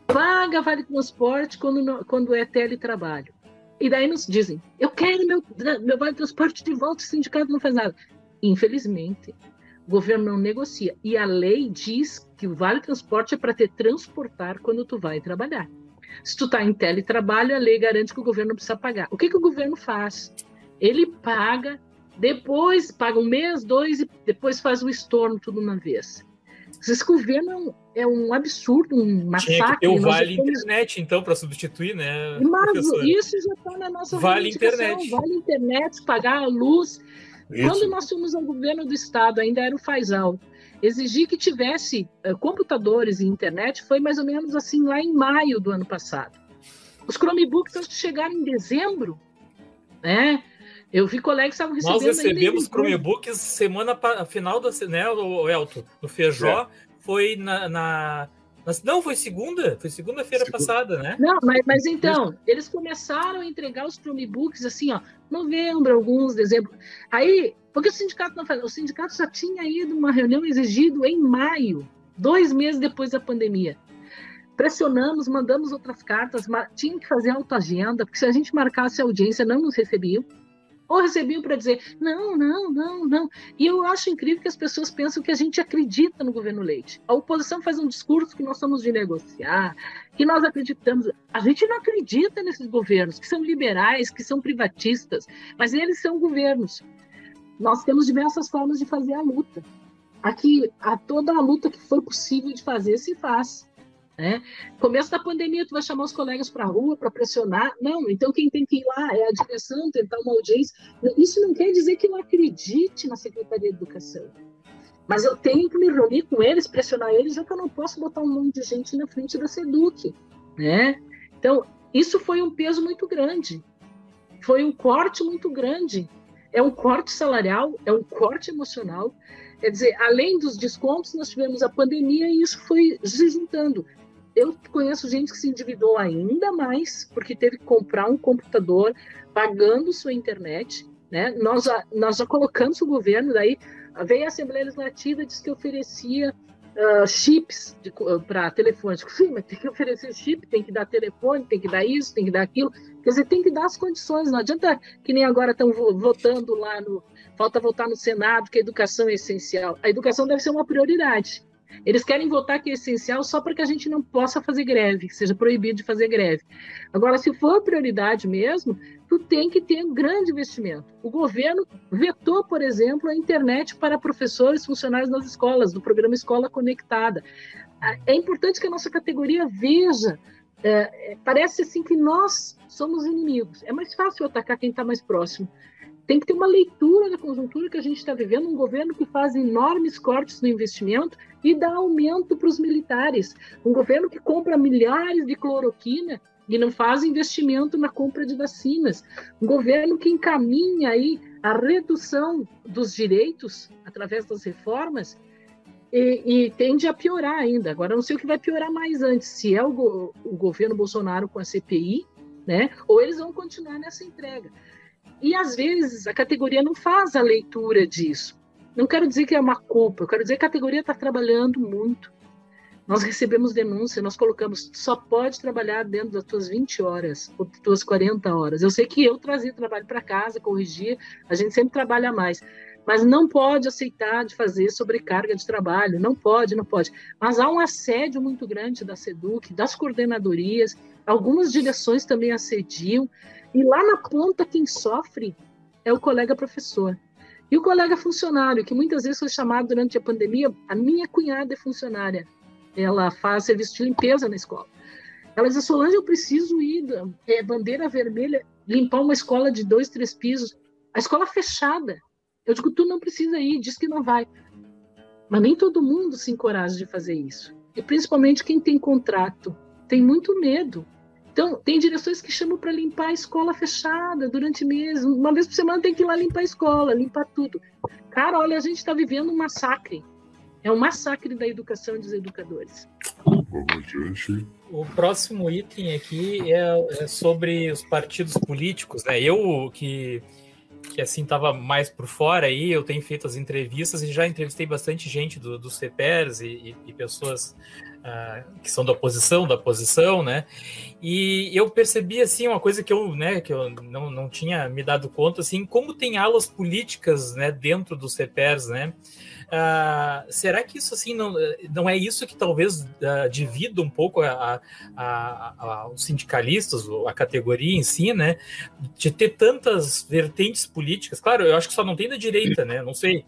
Paga vale transporte quando, quando é teletrabalho. E daí nos dizem, eu quero meu, meu vale transporte de volta, o sindicato não faz nada. Infelizmente, o governo não negocia. E a lei diz que o vale transporte é para te transportar quando tu vai trabalhar. Se tu está em teletrabalho, a lei garante que o governo precisa pagar. O que, que o governo faz? Ele paga depois paga um mês, dois, e depois faz o estorno tudo uma vez. Esse governo é um absurdo, um massacre. Tinha que Vale temos... Internet, então, para substituir, né? Mas isso já está na nossa Vale Internet. Vale Internet, pagar a luz. Isso. Quando nós fomos ao governo do estado, ainda era o Faisal, exigir que tivesse uh, computadores e internet foi mais ou menos assim lá em maio do ano passado. Os Chromebooks chegaram em dezembro, né? Eu vi colegas que estavam recebendo. Nós recebemos Chromebooks semana final da né, o Elton, no Feijó, é. foi na, na, Não, foi segunda, foi segunda-feira segunda. passada, né? Não, mas, mas então, eles começaram a entregar os Chromebooks assim, ó, novembro, alguns, dezembro. Aí, porque o sindicato não faz? O sindicato já tinha ido uma reunião exigido em maio, dois meses depois da pandemia. Pressionamos, mandamos outras cartas, tinha que fazer autoagenda, porque se a gente marcasse a audiência, não nos recebiam ou recebiam para dizer não, não, não, não. E eu acho incrível que as pessoas pensam que a gente acredita no governo Leite. A oposição faz um discurso que nós somos de negociar, que nós acreditamos. A gente não acredita nesses governos, que são liberais, que são privatistas, mas eles são governos. Nós temos diversas formas de fazer a luta. Aqui, a toda a luta que for possível de fazer se faz. Né? Começo da pandemia, tu vai chamar os colegas para a rua para pressionar? Não, então quem tem que ir lá é a direção, tentar uma audiência. Isso não quer dizer que eu acredite na Secretaria de Educação. Mas eu tenho que me reunir com eles, pressionar eles, já que eu não posso botar um monte de gente na frente da SEDUC. Né? Então, isso foi um peso muito grande. Foi um corte muito grande. É um corte salarial, é um corte emocional. Quer dizer, além dos descontos, nós tivemos a pandemia e isso foi se juntando eu conheço gente que se endividou ainda mais porque teve que comprar um computador pagando sua internet. Né? Nós, já, nós já colocamos o governo, daí veio a Assembleia Legislativa e disse que oferecia uh, chips uh, para telefones. Sim, mas tem que oferecer chip, tem que dar telefone, tem que dar isso, tem que dar aquilo. Quer dizer, tem que dar as condições. Não adianta que nem agora estão votando lá no. Falta votar no Senado que a educação é essencial. A educação deve ser uma prioridade. Eles querem votar que é essencial só para que a gente não possa fazer greve, seja proibido de fazer greve. Agora, se for prioridade mesmo, tu tem que ter um grande investimento. O governo vetou, por exemplo, a internet para professores funcionários das escolas, do programa Escola Conectada. É importante que a nossa categoria veja é, parece assim que nós somos inimigos. É mais fácil atacar quem está mais próximo tem que ter uma leitura da conjuntura que a gente está vivendo, um governo que faz enormes cortes no investimento e dá aumento para os militares, um governo que compra milhares de cloroquina e não faz investimento na compra de vacinas, um governo que encaminha aí a redução dos direitos através das reformas e, e, tende a piorar ainda. Agora, não sei o que vai piorar mais antes, se é o, o governo Bolsonaro com a CPI, né, ou eles vão continuar nessa entrega. E às vezes a categoria não faz a leitura disso. Não quero dizer que é uma culpa, eu quero dizer que a categoria está trabalhando muito. Nós recebemos denúncia, nós colocamos, só pode trabalhar dentro das tuas 20 horas, ou das tuas 40 horas. Eu sei que eu trazia trabalho para casa, corrigia, a gente sempre trabalha mais. Mas não pode aceitar de fazer sobrecarga de trabalho, não pode, não pode. Mas há um assédio muito grande da SEDUC, das coordenadorias, algumas direções também assediam. E lá na ponta, quem sofre é o colega professor. E o colega funcionário, que muitas vezes foi chamado durante a pandemia, a minha cunhada é funcionária. Ela faz serviço de limpeza na escola. Ela diz, Solange, eu preciso ir, é, bandeira vermelha, limpar uma escola de dois, três pisos. A escola fechada. Eu digo, tu não precisa ir, diz que não vai. Mas nem todo mundo se encoraja de fazer isso. E principalmente quem tem contrato tem muito medo então, tem direções que chamam para limpar a escola fechada durante meses. Uma vez por semana tem que ir lá limpar a escola, limpar tudo. Cara, olha, a gente está vivendo um massacre. É um massacre da educação e dos educadores. O próximo item aqui é, é sobre os partidos políticos. Né? Eu que que assim estava mais por fora aí, eu tenho feito as entrevistas e já entrevistei bastante gente do, do e, e, e pessoas uh, que são da oposição, da oposição, né? E eu percebi assim uma coisa que eu, né, que eu não, não tinha me dado conta assim, como tem alas políticas, né, dentro do CEPERS, né? Uh, será que isso assim não, não é isso que talvez uh, divida um pouco a, a, a, os sindicalistas, a categoria em si, né? De ter tantas vertentes políticas. Claro, eu acho que só não tem da direita, né? Não sei.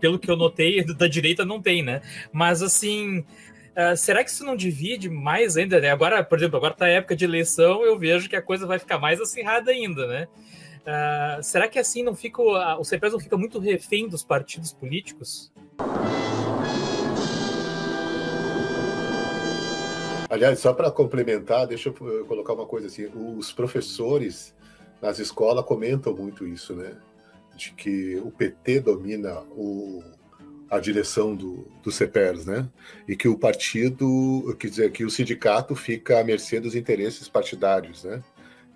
Pelo que eu notei, da direita não tem, né? Mas assim, uh, será que isso não divide mais ainda? Né? Agora, por exemplo, agora tá a época de eleição, eu vejo que a coisa vai ficar mais acirrada ainda, né? Uh, será que assim não fica o CPS não fica muito refém dos partidos políticos? Aliás, só para complementar, deixa eu colocar uma coisa assim: os professores nas escolas comentam muito isso, né? De que o PT domina o, a direção do, do CEPERS, né? E que o partido, quer dizer, que o sindicato fica à mercê dos interesses partidários, né?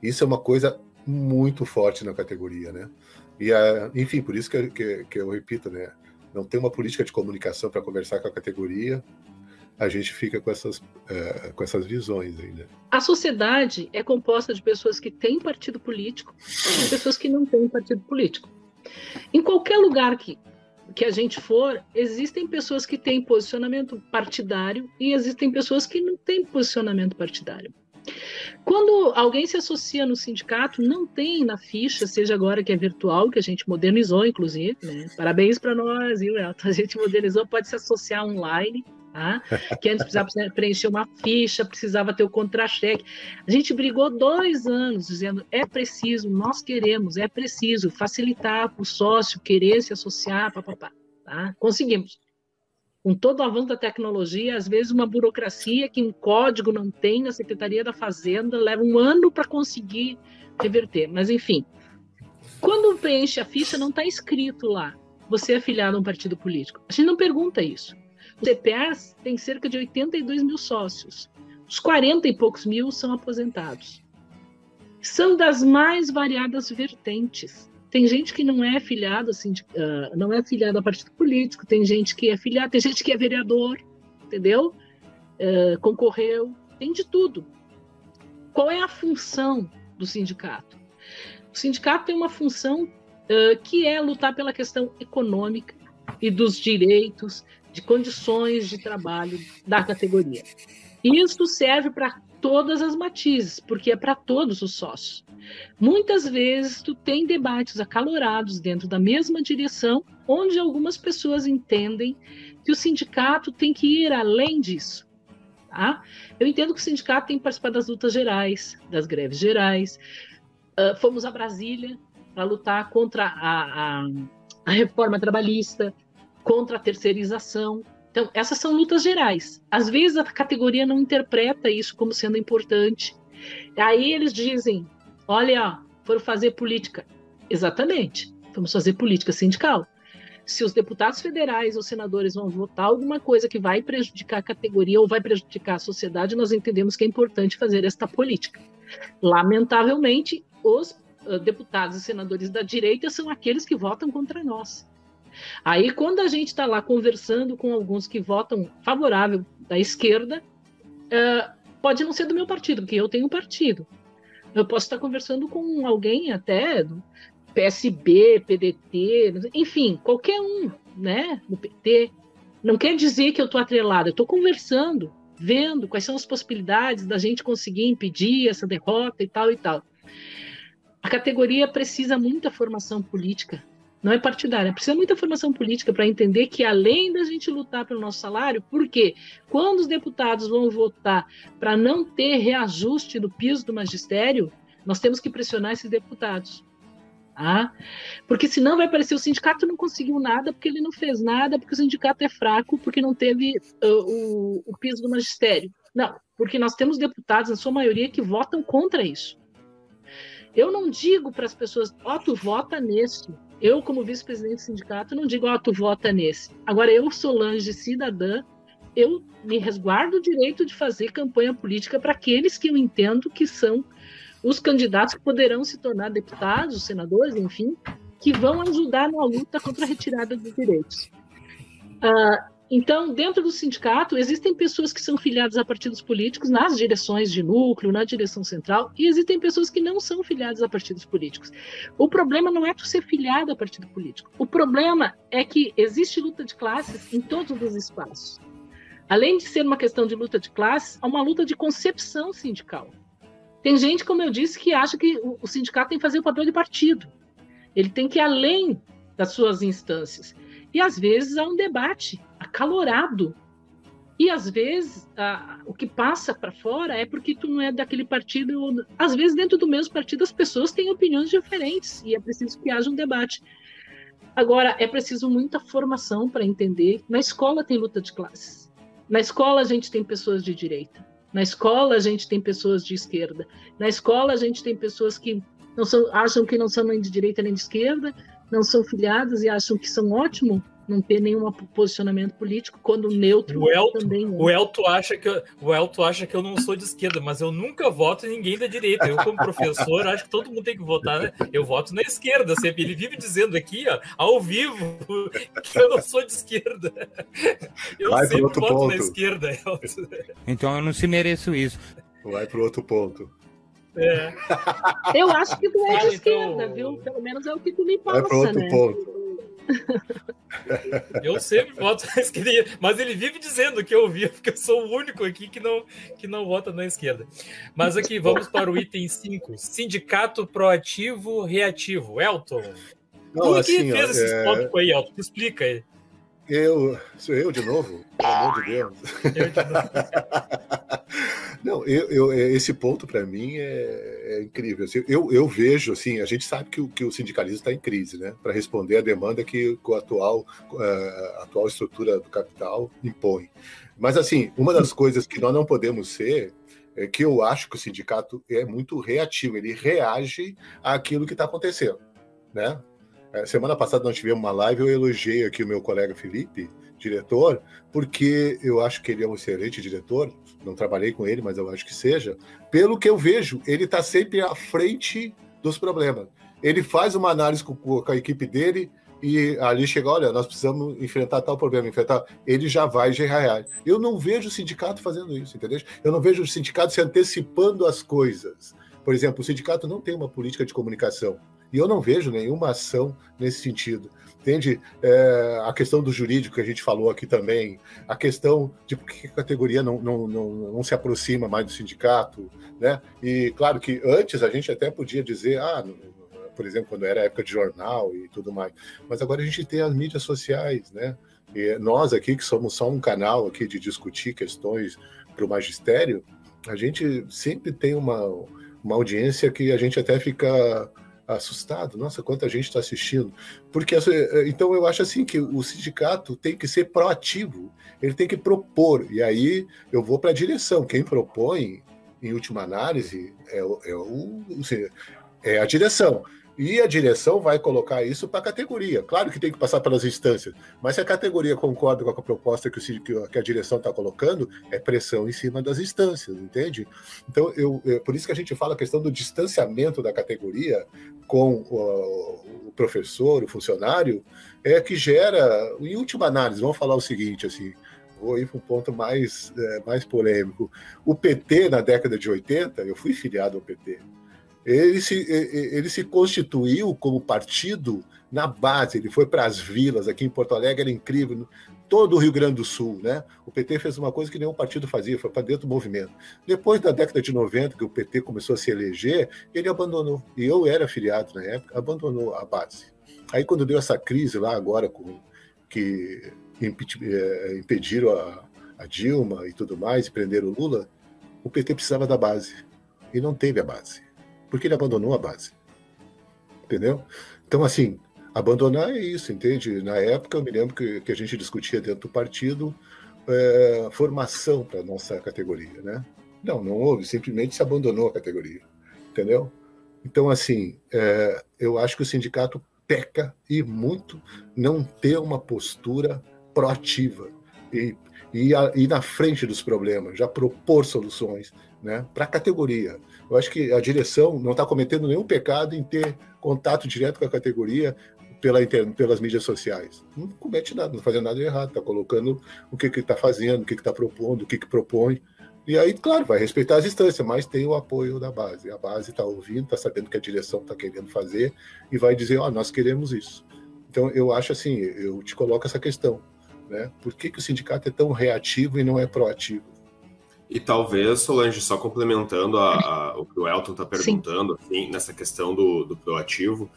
Isso é uma coisa muito forte na categoria, né? E, a, enfim, por isso que, que, que, eu repito, né? Não tem uma política de comunicação para conversar com a categoria, a gente fica com essas, é, com essas visões né? A sociedade é composta de pessoas que têm partido político e pessoas que não têm partido político. Em qualquer lugar que, que a gente for, existem pessoas que têm posicionamento partidário e existem pessoas que não têm posicionamento partidário. Quando alguém se associa no sindicato, não tem na ficha, seja agora que é virtual, que a gente modernizou, inclusive, né? Parabéns para nós, viu, Elton? A gente modernizou, pode se associar online, tá? Que antes precisava preencher uma ficha, precisava ter o contra-cheque. A gente brigou dois anos dizendo é preciso, nós queremos, é preciso facilitar para o sócio querer se associar, papapá. Tá? Conseguimos com todo o avanço da tecnologia, às vezes uma burocracia que um código não tem na Secretaria da Fazenda leva um ano para conseguir reverter. Mas, enfim, quando preenche a ficha, não está escrito lá, você é afiliado a um partido político. A gente não pergunta isso. O CPS tem cerca de 82 mil sócios. Os 40 e poucos mil são aposentados. São das mais variadas vertentes. Tem gente que não é afiliado, assim, uh, não é afiliado a partido político, tem gente que é afiliado, tem gente que é vereador, entendeu? Uh, concorreu, tem de tudo. Qual é a função do sindicato? O sindicato tem uma função uh, que é lutar pela questão econômica e dos direitos de condições de trabalho da categoria. Isso serve para todas as matizes, porque é para todos os sócios. Muitas vezes tu tem debates acalorados dentro da mesma direção, onde algumas pessoas entendem que o sindicato tem que ir além disso. Tá? Eu entendo que o sindicato tem que participar das lutas gerais, das greves gerais. Uh, fomos a Brasília para lutar contra a, a, a reforma trabalhista, contra a terceirização. Então, essas são lutas gerais. Às vezes a categoria não interpreta isso como sendo importante. Aí eles dizem: olha, foram fazer política. Exatamente, vamos fazer política sindical. Se os deputados federais ou senadores vão votar alguma coisa que vai prejudicar a categoria ou vai prejudicar a sociedade, nós entendemos que é importante fazer esta política. Lamentavelmente, os uh, deputados e senadores da direita são aqueles que votam contra nós. Aí, quando a gente está lá conversando com alguns que votam favorável da esquerda, uh, pode não ser do meu partido, porque eu tenho um partido. Eu posso estar conversando com alguém até do PSB, PDT, enfim, qualquer um, né, do PT. Não quer dizer que eu estou atrelado, eu estou conversando, vendo quais são as possibilidades da gente conseguir impedir essa derrota e tal e tal. A categoria precisa muita formação política não é partidária. Precisa muita formação política para entender que, além da gente lutar pelo nosso salário, porque quando os deputados vão votar para não ter reajuste do piso do magistério, nós temos que pressionar esses deputados. Tá? Porque senão vai parecer o sindicato não conseguiu nada porque ele não fez nada, porque o sindicato é fraco, porque não teve uh, o, o piso do magistério. Não, porque nós temos deputados, na sua maioria, que votam contra isso. Eu não digo para as pessoas, ó, oh, tu vota nesse, eu, como vice-presidente do sindicato, não digo, ó, oh, tu vota nesse. Agora, eu, Solange, cidadã, eu me resguardo o direito de fazer campanha política para aqueles que eu entendo que são os candidatos que poderão se tornar deputados, senadores, enfim, que vão ajudar na luta contra a retirada dos direitos. Uh, então, dentro do sindicato, existem pessoas que são filiadas a partidos políticos nas direções de núcleo, na direção central, e existem pessoas que não são filiadas a partidos políticos. O problema não é tu ser filiado a partido político. O problema é que existe luta de classes em todos os espaços. Além de ser uma questão de luta de classes, há uma luta de concepção sindical. Tem gente, como eu disse, que acha que o sindicato tem que fazer o papel de partido. Ele tem que ir além das suas instâncias. E às vezes há um debate acalorado. E às vezes a, o que passa para fora é porque tu não é daquele partido. Às vezes, dentro do mesmo partido, as pessoas têm opiniões diferentes e é preciso que haja um debate. Agora, é preciso muita formação para entender. Na escola tem luta de classes. Na escola a gente tem pessoas de direita. Na escola a gente tem pessoas de esquerda. Na escola a gente tem pessoas que não são, acham que não são nem de direita nem de esquerda, não são filiados e acham que são ótimos não ter nenhum posicionamento político, quando neutro o Elton, também é. O Elton, acha que eu, o Elton acha que eu não sou de esquerda, mas eu nunca voto em ninguém da direita. Eu, como professor, acho que todo mundo tem que votar, né? Eu voto na esquerda sempre. Ele vive dizendo aqui, ó, ao vivo, que eu não sou de esquerda. Eu Vai sempre voto ponto. na esquerda, Elton. Então eu não se mereço isso. Vai para outro ponto. É. Eu acho que tu é de esquerda, viu? Pelo menos é o que tu me passa, Vai para outro né? ponto. Eu sempre voto na esquerda, mas ele vive dizendo que eu ouvi, porque eu sou o único aqui que não, que não vota na esquerda. Mas aqui, vamos para o item 5. Sindicato proativo reativo. Elton, Não, tu assim, que fez ó, esse é, tópico aí, Elton? Explica aí. Eu, sou eu de novo? Pelo amor de Deus. Eu de novo. Não, eu, eu- esse ponto para mim é, é incrível. Assim, Eu, eu vejo, assim, a gente sabe que o, que o sindicalismo está em crise, né? Para responder à demanda que a atual, a atual estrutura do capital impõe. Mas, assim, uma das coisas que nós não podemos ser é que eu acho que o sindicato é muito reativo, ele reage àquilo que está acontecendo, né? Eh, Semana passada nós tivemos uma live, eu elogiei aqui o meu colega Felipe, diretor, porque eu acho que ele é um excelente diretor. Não trabalhei com ele, mas eu acho que seja. Pelo que eu vejo, ele está sempre à frente dos problemas. Ele faz uma análise com, com a equipe dele e ali chega, olha, nós precisamos enfrentar tal problema, enfrentar. Ele já vai reage. Eu não vejo o sindicato fazendo isso, entendeu? Eu não vejo o sindicato se antecipando as coisas. Por exemplo, o sindicato não tem uma política de comunicação. E eu não vejo nenhuma ação nesse sentido. Entende? É, a questão do jurídico que a gente falou aqui também, a questão de por que a categoria não, não, não, não se aproxima mais do sindicato, né? E claro que antes a gente até podia dizer, ah, por exemplo, quando era época de jornal e tudo mais, mas agora a gente tem as mídias sociais, né? E nós aqui, que somos só um canal aqui de discutir questões para o magistério, a gente sempre tem uma, uma audiência que a gente até fica assustado, nossa, quanta gente está assistindo. Porque então eu acho assim que o sindicato tem que ser proativo, ele tem que propor. E aí eu vou para a direção. Quem propõe, em última análise, é, é, o, é a direção. E a direção vai colocar isso para a categoria. Claro que tem que passar pelas instâncias, mas se a categoria concorda com a proposta que, o, que a direção está colocando, é pressão em cima das instâncias, entende? Então, eu, eu, por isso que a gente fala a questão do distanciamento da categoria com o, o professor, o funcionário, é que gera, em última análise, vamos falar o seguinte, assim, vou ir para um ponto mais, é, mais polêmico. O PT, na década de 80, eu fui filiado ao PT, ele se, ele se constituiu como partido na base, ele foi para as vilas, aqui em Porto Alegre era incrível, todo o Rio Grande do Sul, né? O PT fez uma coisa que nenhum partido fazia, foi para dentro do movimento. Depois da década de 90, que o PT começou a se eleger, ele abandonou. E eu era afiliado na época, abandonou a base. Aí quando deu essa crise lá agora, com, que é, impediram a, a Dilma e tudo mais, e prenderam o Lula, o PT precisava da base. E não teve a base porque ele abandonou a base. Entendeu? Então, assim, abandonar é isso, entende? Na época, eu me lembro que, que a gente discutia dentro do partido é, formação para nossa categoria, né? Não, não houve, simplesmente se abandonou a categoria, entendeu? Então, assim, é, eu acho que o sindicato peca e muito não ter uma postura proativa e, e, e na frente dos problemas, já propor soluções né, para a categoria. Eu acho que a direção não está cometendo nenhum pecado em ter contato direto com a categoria pela pelas mídias sociais. Não comete nada, não fazendo nada de errado, está colocando o que está fazendo, o que está propondo, o que, que propõe. E aí, claro, vai respeitar as instâncias, mas tem o apoio da base. A base está ouvindo, está sabendo que a direção está querendo fazer e vai dizer: Ó, oh, nós queremos isso. Então, eu acho assim, eu te coloco essa questão. Né? Por que, que o sindicato é tão reativo e não é proativo? E talvez, Solange, só complementando a, a, o que o Elton está perguntando, assim, nessa questão do, do proativo,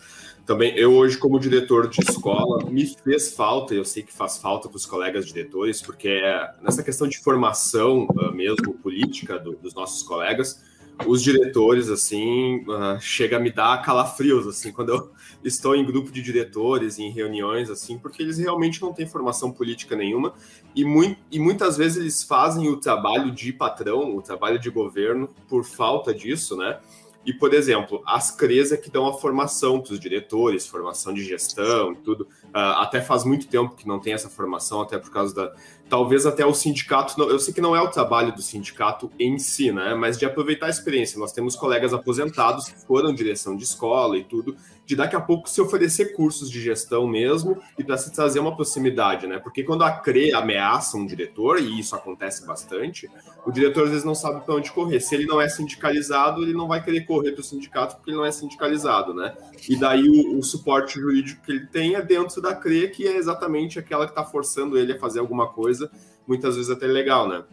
também eu hoje, como diretor de escola, me fez falta, eu sei que faz falta para os colegas diretores, porque é nessa questão de formação uh, mesmo política do, dos nossos colegas, os diretores, assim, uh, chega a me dar calafrios, assim, quando eu estou em grupo de diretores, em reuniões, assim, porque eles realmente não têm formação política nenhuma e, muito, e muitas vezes eles fazem o trabalho de patrão, o trabalho de governo, por falta disso, né? E, por exemplo, as CREs é que dão a formação para os diretores, formação de gestão e tudo. Uh, até faz muito tempo que não tem essa formação, até por causa da. Talvez até o sindicato. Eu sei que não é o trabalho do sindicato em si, né? Mas de aproveitar a experiência. Nós temos colegas aposentados que foram direção de escola e tudo, de daqui a pouco se oferecer cursos de gestão mesmo e para se trazer uma proximidade, né? Porque quando a CRE ameaça um diretor, e isso acontece bastante, o diretor às vezes não sabe para onde correr. Se ele não é sindicalizado, ele não vai querer correr para o sindicato porque ele não é sindicalizado, né? E daí o, o, suporte jurídico que ele tem é dentro da CRE, que é exatamente aquela que está forçando ele a fazer alguma coisa, muitas vezes até legal, né?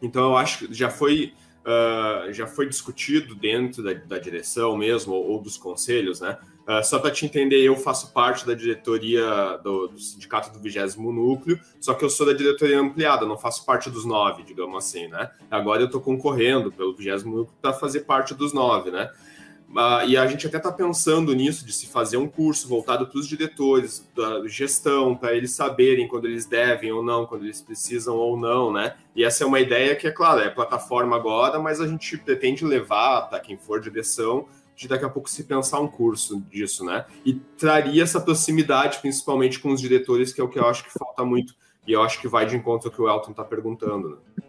Então eu acho que já foi uh, já foi discutido dentro da, da direção mesmo ou, ou dos conselhos, né? Uh, só para te entender, eu faço parte da diretoria do, do sindicato do vigésimo núcleo, só que eu sou da diretoria ampliada, não faço parte dos nove, digamos assim, né? Agora eu estou concorrendo pelo vigésimo núcleo para fazer parte dos nove, né? Uh, e a gente até está pensando nisso, de se fazer um curso voltado para os diretores da gestão, para eles saberem quando eles devem ou não, quando eles precisam ou não, né? E essa é uma ideia que, é claro, é plataforma agora, mas a gente pretende levar para quem for direção de daqui a pouco se pensar um curso disso, né? E traria essa proximidade, principalmente com os diretores, que é o que eu acho que falta muito. E eu acho que vai de encontro ao que o Elton está perguntando, né?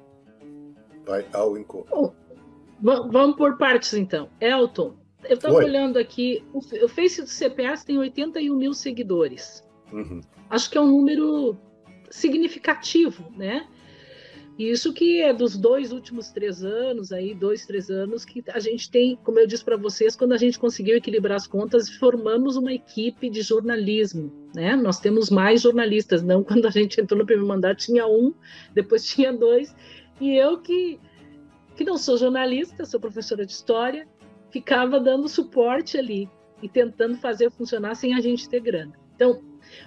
Vai ao encontro. Vamos por partes, então. Elton, eu estava olhando aqui, o Face do CPS tem 81 mil seguidores. Uhum. Acho que é um número significativo, né? E isso que é dos dois últimos três anos, aí, dois, três anos, que a gente tem, como eu disse para vocês, quando a gente conseguiu equilibrar as contas, formamos uma equipe de jornalismo. Né? Nós temos mais jornalistas, não quando a gente entrou no primeiro mandato tinha um, depois tinha dois, e eu que, que não sou jornalista, sou professora de história, ficava dando suporte ali e tentando fazer funcionar sem a gente ter grana. Então,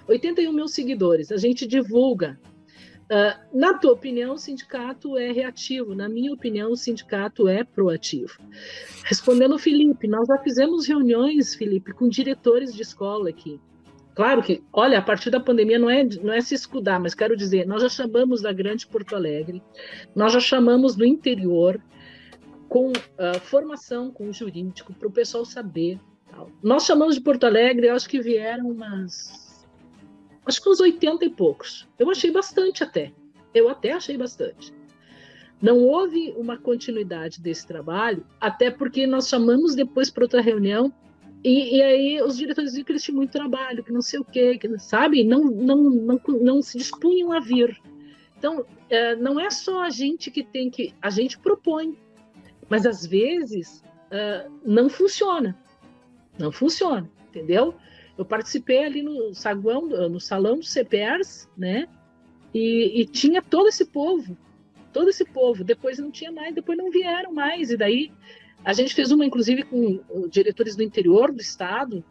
81 mil seguidores, a gente divulga Uh, na tua opinião, o sindicato é reativo. Na minha opinião, o sindicato é proativo. Respondendo ao Felipe, nós já fizemos reuniões, Felipe, com diretores de escola aqui. Claro que, olha, a partir da pandemia não é, não é se escudar, mas quero dizer, nós já chamamos da Grande Porto Alegre, nós já chamamos do interior, com uh, formação com jurídico, para o pessoal saber. Tal. Nós chamamos de Porto Alegre, eu acho que vieram umas acho que uns 80 e poucos. Eu achei bastante até. Eu até achei bastante. Não houve uma continuidade desse trabalho, até porque nós chamamos depois para outra reunião e, e, aí os diretores diziam que eles tinham muito trabalho, que não sei o quê, que, sabe? Não, não, não, não se dispunham a vir. Então, é, não é só a gente que tem que. A gente propõe, mas às vezes é, não funciona. Não funciona, entendeu? Eu participei ali no saguão, no salão dos CPRs, né? E, e, tinha todo esse povo, todo esse povo. Depois não tinha mais, depois não vieram mais. E daí a gente fez uma, inclusive, com diretores do interior do estado.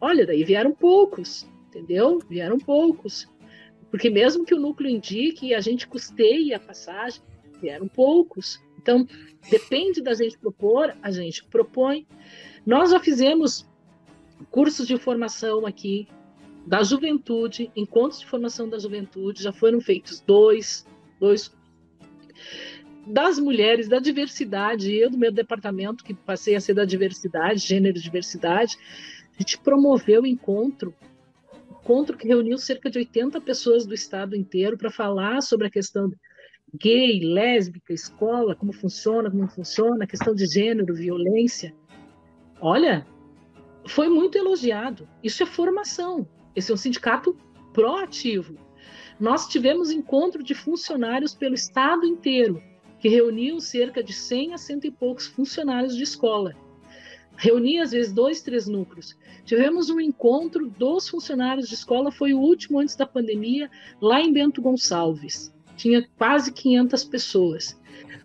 Olha, daí vieram poucos, entendeu? Vieram poucos. Porque mesmo que o núcleo indique e a gente custeie a passagem, vieram poucos. Então, depende da gente propor, a gente propõe. Nós já fizemos cursos de formação aqui da juventude, encontros de formação da juventude, já foram feitos dois, dois das mulheres, da diversidade, eu do meu departamento, que passei a ser da diversidade, gênero e diversidade, a gente promoveu o encontro, encontro que reuniu cerca de 80 pessoas do estado inteiro para falar sobre a questão gay, lésbica, escola, como funciona, como não funciona, questão de gênero, violência. Olha, foi muito elogiado. Isso é formação. Esse é um sindicato proativo. Nós tivemos encontro de funcionários pelo estado inteiro, que reuniam cerca de 100 a cento e poucos funcionários de escola. Reunia, às vezes, dois, três núcleos. Tivemos um encontro dos funcionários de escola, foi o último antes da pandemia, lá em Bento Gonçalves. Tinha quase 500 pessoas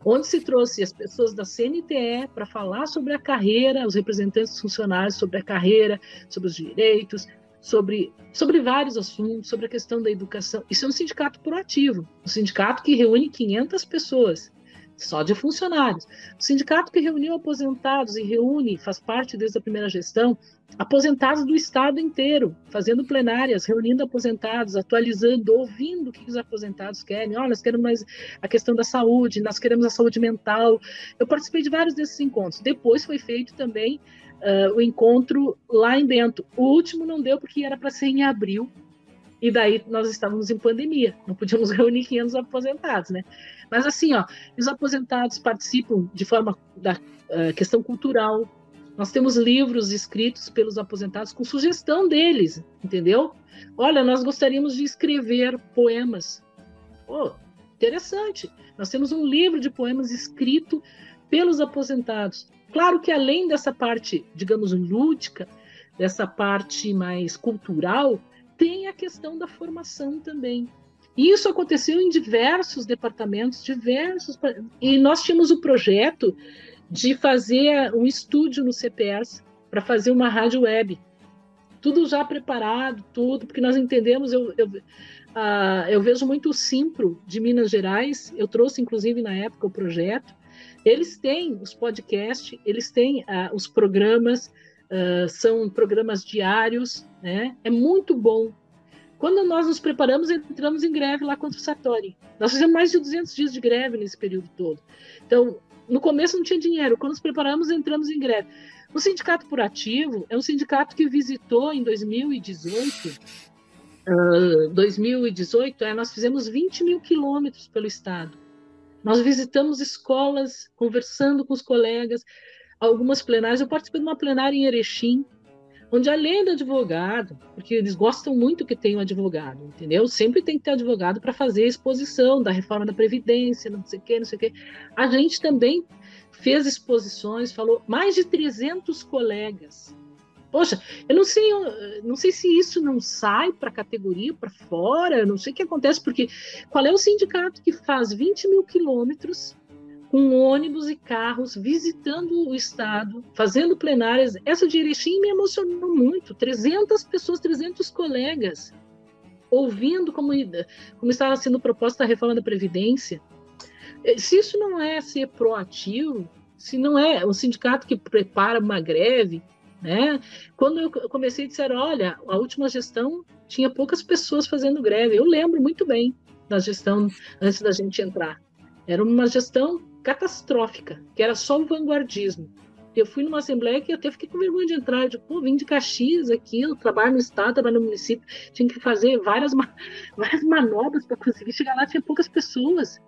onde se trouxe as pessoas da CNTE para falar sobre a carreira, os representantes funcionários sobre a carreira, sobre os direitos, sobre, sobre vários assuntos, sobre a questão da educação. Isso é um sindicato proativo, um sindicato que reúne 500 pessoas só de funcionários. O sindicato que reuniu aposentados e reúne, faz parte desde a primeira gestão, aposentados do estado inteiro, fazendo plenárias, reunindo aposentados, atualizando, ouvindo o que os aposentados querem. Olha, nós queremos mais a questão da saúde, nós queremos a saúde mental. Eu participei de vários desses encontros. Depois foi feito também uh, o encontro lá em Bento. O último não deu porque era para ser em abril, e daí nós estávamos em pandemia, não podíamos reunir 500 aposentados, né? Mas assim, ó, os aposentados participam de forma da uh, questão cultural. Nós temos livros escritos pelos aposentados com sugestão deles, entendeu? Olha, nós gostaríamos de escrever poemas. Oh, interessante. Nós temos um livro de poemas escrito pelos aposentados. Claro que além dessa parte, digamos, lúdica, dessa parte mais cultural, tem a questão da formação também. Isso aconteceu em diversos departamentos, diversos. E nós tínhamos o projeto de fazer um estúdio no CPS para fazer uma rádio web. Tudo já preparado, tudo, porque nós entendemos. Eu, eu, uh, eu vejo muito o Simpro de Minas Gerais, eu trouxe inclusive na época o projeto. Eles têm os podcasts, eles têm uh, os programas, uh, são programas diários, né? É muito bom quando nós nos preparamos, entramos em greve lá contra o Satori. Nós fizemos mais de 200 dias de greve nesse período todo. Então, no começo não tinha dinheiro. Quando nos preparamos, entramos em greve. O Sindicato Purativo é um sindicato que visitou em 2018. Uh, 2018, é, nós fizemos 20 mil quilômetros pelo estado. Nós visitamos escolas, conversando com os colegas, algumas plenárias. Eu participei de uma plenária em Erechim, onde além do advogado, porque eles gostam muito que tenha um advogado, entendeu? Sempre tem que ter advogado para fazer a exposição da reforma da Previdência, não sei o quê, não sei o quê. A gente também fez exposições, falou mais de 300 colegas. Poxa, eu não sei, eu não sei se isso não sai para a categoria, para fora, não sei o que acontece, porque qual é o sindicato que faz 20 mil quilômetros com ônibus e carros, visitando o estado, fazendo plenárias. Essa de Erechim me emocionou muito. 300 pessoas, 300 colegas, ouvindo como, como estava sendo proposta a reforma da Previdência. Eh, se isso não é ser proativo, se não é um sindicato que prepara uma greve, né? Quando eu comecei, disseram, olha, a última gestão tinha poucas pessoas fazendo greve. Eu lembro muito bem da gestão antes da gente entrar. Era uma gestão catastrófica, que era só o vanguardismo. Eu fui numa assembleia que eu até fiquei com vergonha de entrar. Digo, pô, vim de Caxias aqui, eu trabalho no estado, trabalho no município, tinha que fazer várias, várias manobras para conseguir chegar lá, tinha poucas pessoas.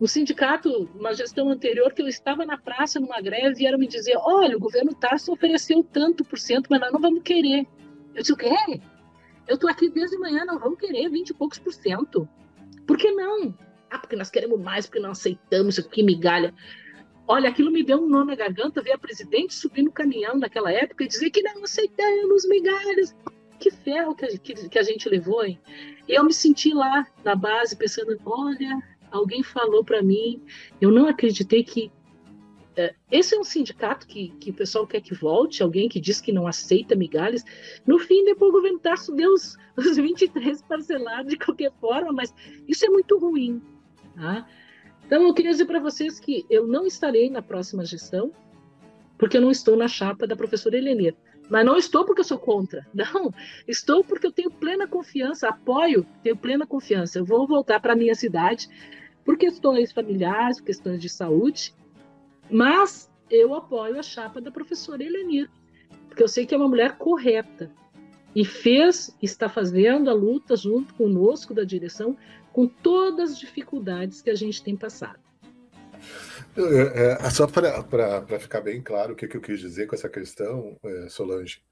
O sindicato, uma gestão anterior, que eu estava na praça numa greve, vieram me dizer: olha, o governo Tarso ofereceu tanto por cento, mas nós não vamos querer. Eu disse: o quê? Eu estou aqui desde manhã, não vamos querer 20 e poucos por cento. Por que não? Ah, porque nós queremos mais, porque não aceitamos isso aqui, migalha. Olha, aquilo me deu um nó na garganta ver a presidente subir no caminhão naquela época e dizer que não aceitamos migalhas. Que ferro que a, que, que a gente levou, hein? E eu me senti lá na base pensando: olha, alguém falou para mim, eu não acreditei que é, esse é um sindicato que, que o pessoal quer que volte, alguém que diz que não aceita migalhas. No fim, depois o governo Tarso deu os, os 23 parcelados de qualquer forma, mas isso é muito ruim. Tá? Então, eu queria dizer para vocês que eu não estarei na próxima gestão, porque eu não estou na chapa da professora Helenir. Mas não estou porque eu sou contra. Não, estou porque eu tenho plena confiança, apoio, tenho plena confiança. Eu vou voltar para a minha cidade por questões familiares, por questões de saúde, mas eu apoio a chapa da professora Helenir, porque eu sei que é uma mulher correta e fez, está fazendo a luta junto conosco da direção com todas as dificuldades que a gente tem passado. É, é, só para ficar bem claro o que, que, eu quis dizer com essa questão, é, Solange,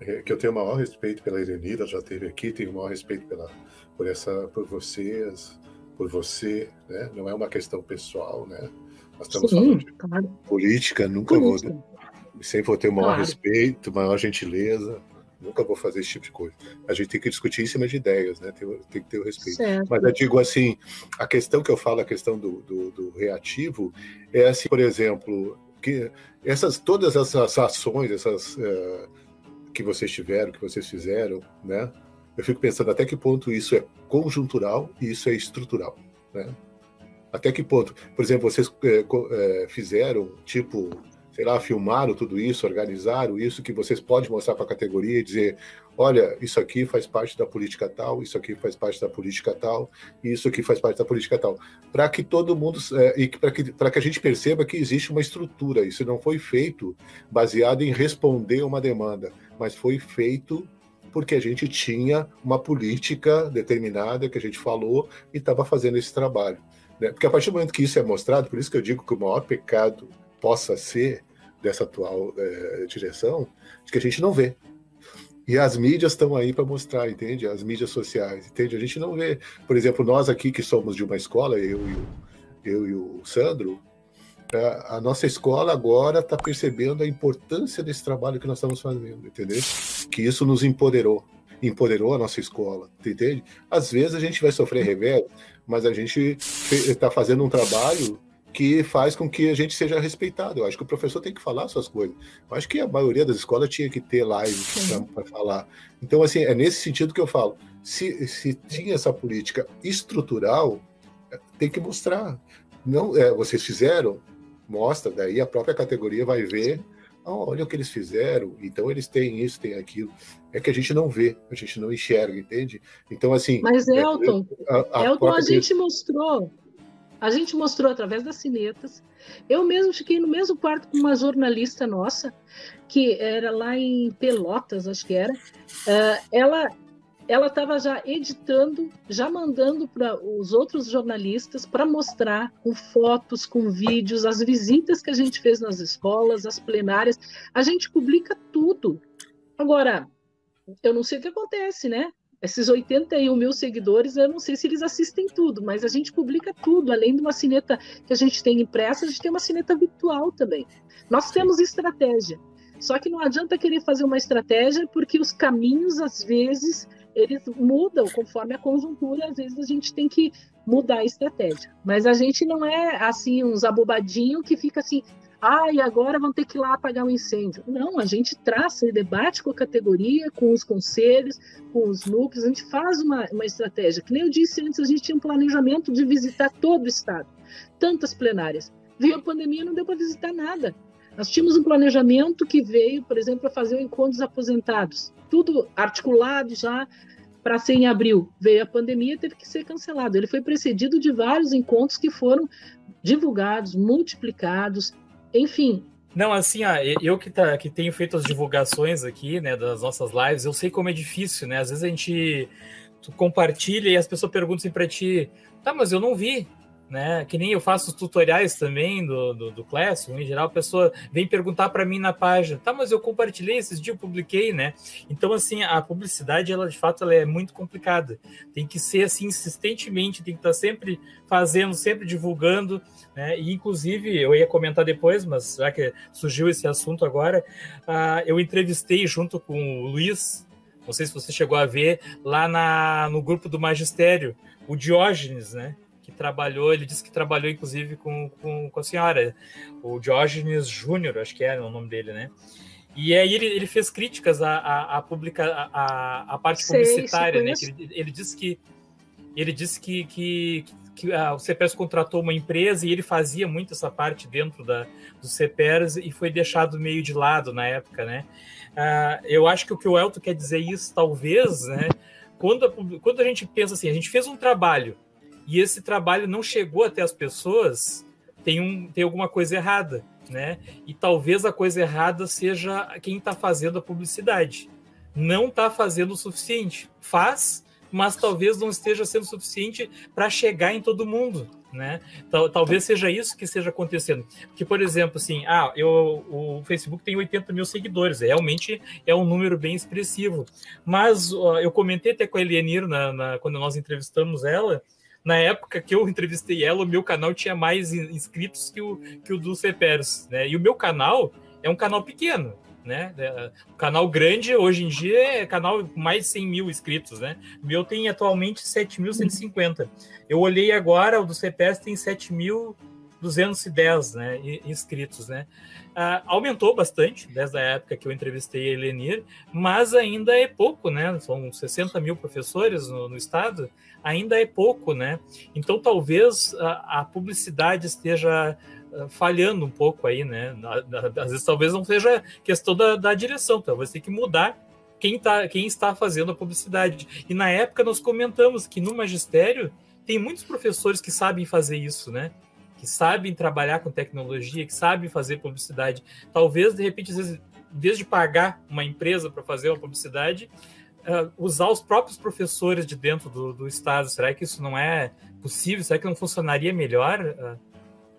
é, que eu tenho o maior respeito pela Irenida, já esteve aqui, tenho o maior respeito pela, por, essa, por vocês, por você, né? não é uma questão pessoal, né? Nós estamos Sim, falando de claro. política, nunca política. vou. Sempre vou ter o maior claro. respeito, maior gentileza, Nunca vou fazer esse tipo de coisa. A gente tem que discutir em cima de ideias, né? Tem, tem que ter o respeito. Certo. Mas eu digo assim, a questão que eu falo, a questão do, do, do reativo, é assim, por exemplo, que essas todas essas ações, essas uh, que vocês tiveram, que vocês fizeram, né? Eu fico pensando até que ponto isso é conjuntural e isso é estrutural, né? Até que ponto, por exemplo, vocês é, é, fizeram tipo sei lá, filmaram tudo isso, organizaram isso, que vocês podem mostrar para a categoria e dizer: olha, isso aqui faz parte da política tal, isso aqui faz parte da política tal, isso aqui faz parte da política tal. Para que todo mundo, é, e para que, que a gente perceba que existe uma estrutura, isso não foi feito baseado em responder uma demanda, mas foi feito porque a gente tinha uma política determinada que a gente falou e estava fazendo esse trabalho. Né? Porque a partir do momento que isso é mostrado, por isso que eu digo que o maior pecado possa ser dessa atual é, direção, que a gente não vê. E as mídias estão aí para mostrar, entende? As mídias sociais, entende? A gente não vê. Por exemplo, nós aqui que somos de uma escola, eu e o, eu e o Sandro, a, a nossa escola agora está percebendo a importância desse trabalho que nós estamos fazendo, entendeu? Que isso nos empoderou, empoderou a nossa escola, entende? Às vezes a gente vai sofrer revés, mas a gente está fazendo um trabalho que faz com que a gente seja respeitado. Eu acho que o professor tem que falar suas coisas. Eu acho que a maioria das escolas tinha que ter live para falar. Então, assim, é nesse sentido que eu falo. Se, se tinha essa política estrutural, tem que mostrar. Não, é, vocês fizeram, mostra, daí a própria categoria vai ver. Oh, olha o que eles fizeram, então eles têm isso, têm aquilo. É que a gente não vê, a gente não enxerga, entende? Então, assim. Mas, Elton, é, a, a Elton, a gente mostrou a gente mostrou através das cinetas. Eu mesmo fiquei no mesmo quarto com uma jornalista nossa, que era lá em Pelotas, acho que era. Uh, ela ela estava já editando, já mandando para os outros jornalistas para mostrar com fotos, com vídeos, as visitas que a gente fez nas escolas, as plenárias. A gente publica tudo. Agora, eu não sei o que acontece, né? Esses 81 mil seguidores, eu não sei se eles assistem tudo, mas a gente publica tudo. Além de uma cineta que a gente tem impressa, a gente tem uma cineta virtual também. Nós temos estratégia. Só que não adianta querer fazer uma estratégia, porque os caminhos, às vezes, eles mudam conforme a conjuntura, às vezes a gente tem que mudar a estratégia. Mas a gente não é assim, uns abobadinhos que fica assim, ah, e agora vão ter que ir lá apagar o um incêndio. Não, a gente traça e debate com a categoria, com os conselhos, com os núcleos, a gente faz uma, uma estratégia. Que nem eu disse antes, a gente tinha um planejamento de visitar todo o estado, tantas plenárias. Veio a pandemia, não deu para visitar nada. Nós tínhamos um planejamento que veio, por exemplo, para fazer o encontro dos aposentados, tudo articulado já para ser em abril. Veio a pandemia, teve que ser cancelado. Ele foi precedido de vários encontros que foram divulgados, multiplicados, enfim. Não, assim, ó, eu que, tá, que tenho feito as divulgações aqui, né, das nossas lives, eu sei como é difícil, né? Às vezes a gente compartilha e as pessoas perguntam assim para ti, tá, mas eu não vi, né? Que nem eu faço os tutoriais também do, do, do Classroom, em geral, a pessoa vem perguntar para mim na página, tá, mas eu compartilhei esses dias, eu publiquei, né? Então, assim, a publicidade, ela de fato, ela é muito complicada. Tem que ser assim, insistentemente, tem que estar tá sempre fazendo, sempre divulgando, né? E, inclusive, eu ia comentar depois, mas já que surgiu esse assunto agora, uh, eu entrevistei junto com o Luiz, não sei se você chegou a ver, lá na, no grupo do Magistério, o Diógenes, né? Trabalhou, ele disse que trabalhou inclusive com, com, com a senhora, o Diógenes Júnior, acho que era o nome dele, né? E aí ele, ele fez críticas à, à, à, publica, à, à parte Sei, publicitária, né? Ele, ele, disse que ele disse que, que, que a, o CPERS contratou uma empresa e ele fazia muito essa parte dentro da, do CPERS e foi deixado meio de lado na época, né? Uh, eu acho que o que o Elton quer dizer isso, talvez, né? Quando a, quando a gente pensa assim, a gente fez um trabalho e esse trabalho não chegou até as pessoas, tem, um, tem alguma coisa errada, né? E talvez a coisa errada seja quem está fazendo a publicidade. Não está fazendo o suficiente. Faz, mas talvez não esteja sendo suficiente para chegar em todo mundo, né? Talvez seja isso que esteja acontecendo. Porque, por exemplo, assim, ah, eu, o Facebook tem 80 mil seguidores, realmente é um número bem expressivo. Mas eu comentei até com a Elianir na, na, quando nós entrevistamos ela, na época que eu entrevistei ela, o meu canal tinha mais inscritos que o, que o do Cepers, né? E o meu canal é um canal pequeno, né? É, o canal grande hoje em dia é canal com mais de 100 mil inscritos, né? O meu tem atualmente 7.150. Eu olhei agora, o do CPS tem 7.210 né, inscritos, né? Uh, aumentou bastante desde a época que eu entrevistei a Elenir, mas ainda é pouco, né? São 60 mil professores no, no estado, ainda é pouco, né? Então talvez a, a publicidade esteja ah, falhando um pouco aí, né? Às vezes talvez não seja questão da, da direção, talvez tem que mudar quem, tá, quem está fazendo a publicidade. E na época nós comentamos que no magistério tem muitos professores que sabem fazer isso, né? Que sabem trabalhar com tecnologia, que sabem fazer publicidade. Talvez, de repente, às vezes, em vez de pagar uma empresa para fazer uma publicidade, uh, usar os próprios professores de dentro do, do, Estado. Será que isso não é possível? Será que não funcionaria melhor? Uh,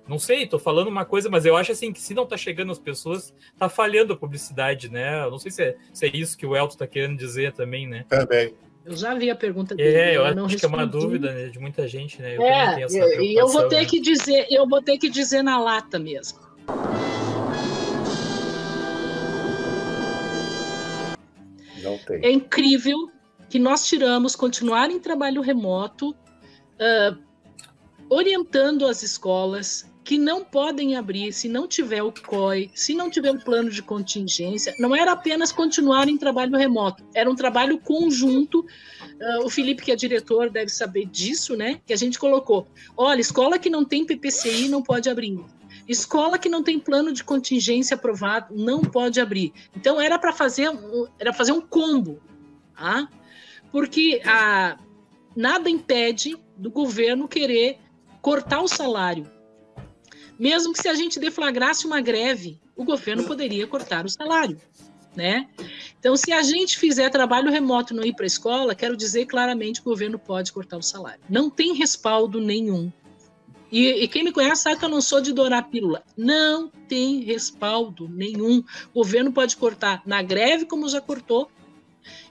não sei, estou falando uma coisa, mas eu acho assim que se não está chegando às pessoas, está falhando a publicidade, né? Eu não sei se é, se é isso que o Elton está querendo dizer também, né? Também. Eu já vi a pergunta dele. É, eu, eu acho que é uma dúvida né, de muita gente, né? Eu é, e eu vou ter né? que dizer, eu vou ter que dizer na lata mesmo. Não tem. É incrível que nós tiramos continuar em trabalho remoto, uh, orientando as escolas que não podem abrir se não tiver o COI, se não tiver o plano de contingência. Não era apenas continuar em trabalho remoto, era um trabalho conjunto. Uh, o Felipe, que é diretor, deve saber disso, né? Que a gente colocou: olha, escola que não tem PPCI não pode abrir. Escola que não tem plano de contingência aprovado não pode abrir. Então era para fazer era fazer um combo, tá? Porque a, nada impede do governo querer cortar o salário. Mesmo que se a gente deflagrasse uma greve, o governo poderia cortar o salário, né? Então, se a gente fizer trabalho remoto e não ir para a escola, quero dizer claramente que o governo pode cortar o salário. Não tem respaldo nenhum E, e, quem me conhece sabe que eu não sou de dourar pílula. Não tem respaldo nenhum. O governo pode cortar na greve, como já cortou,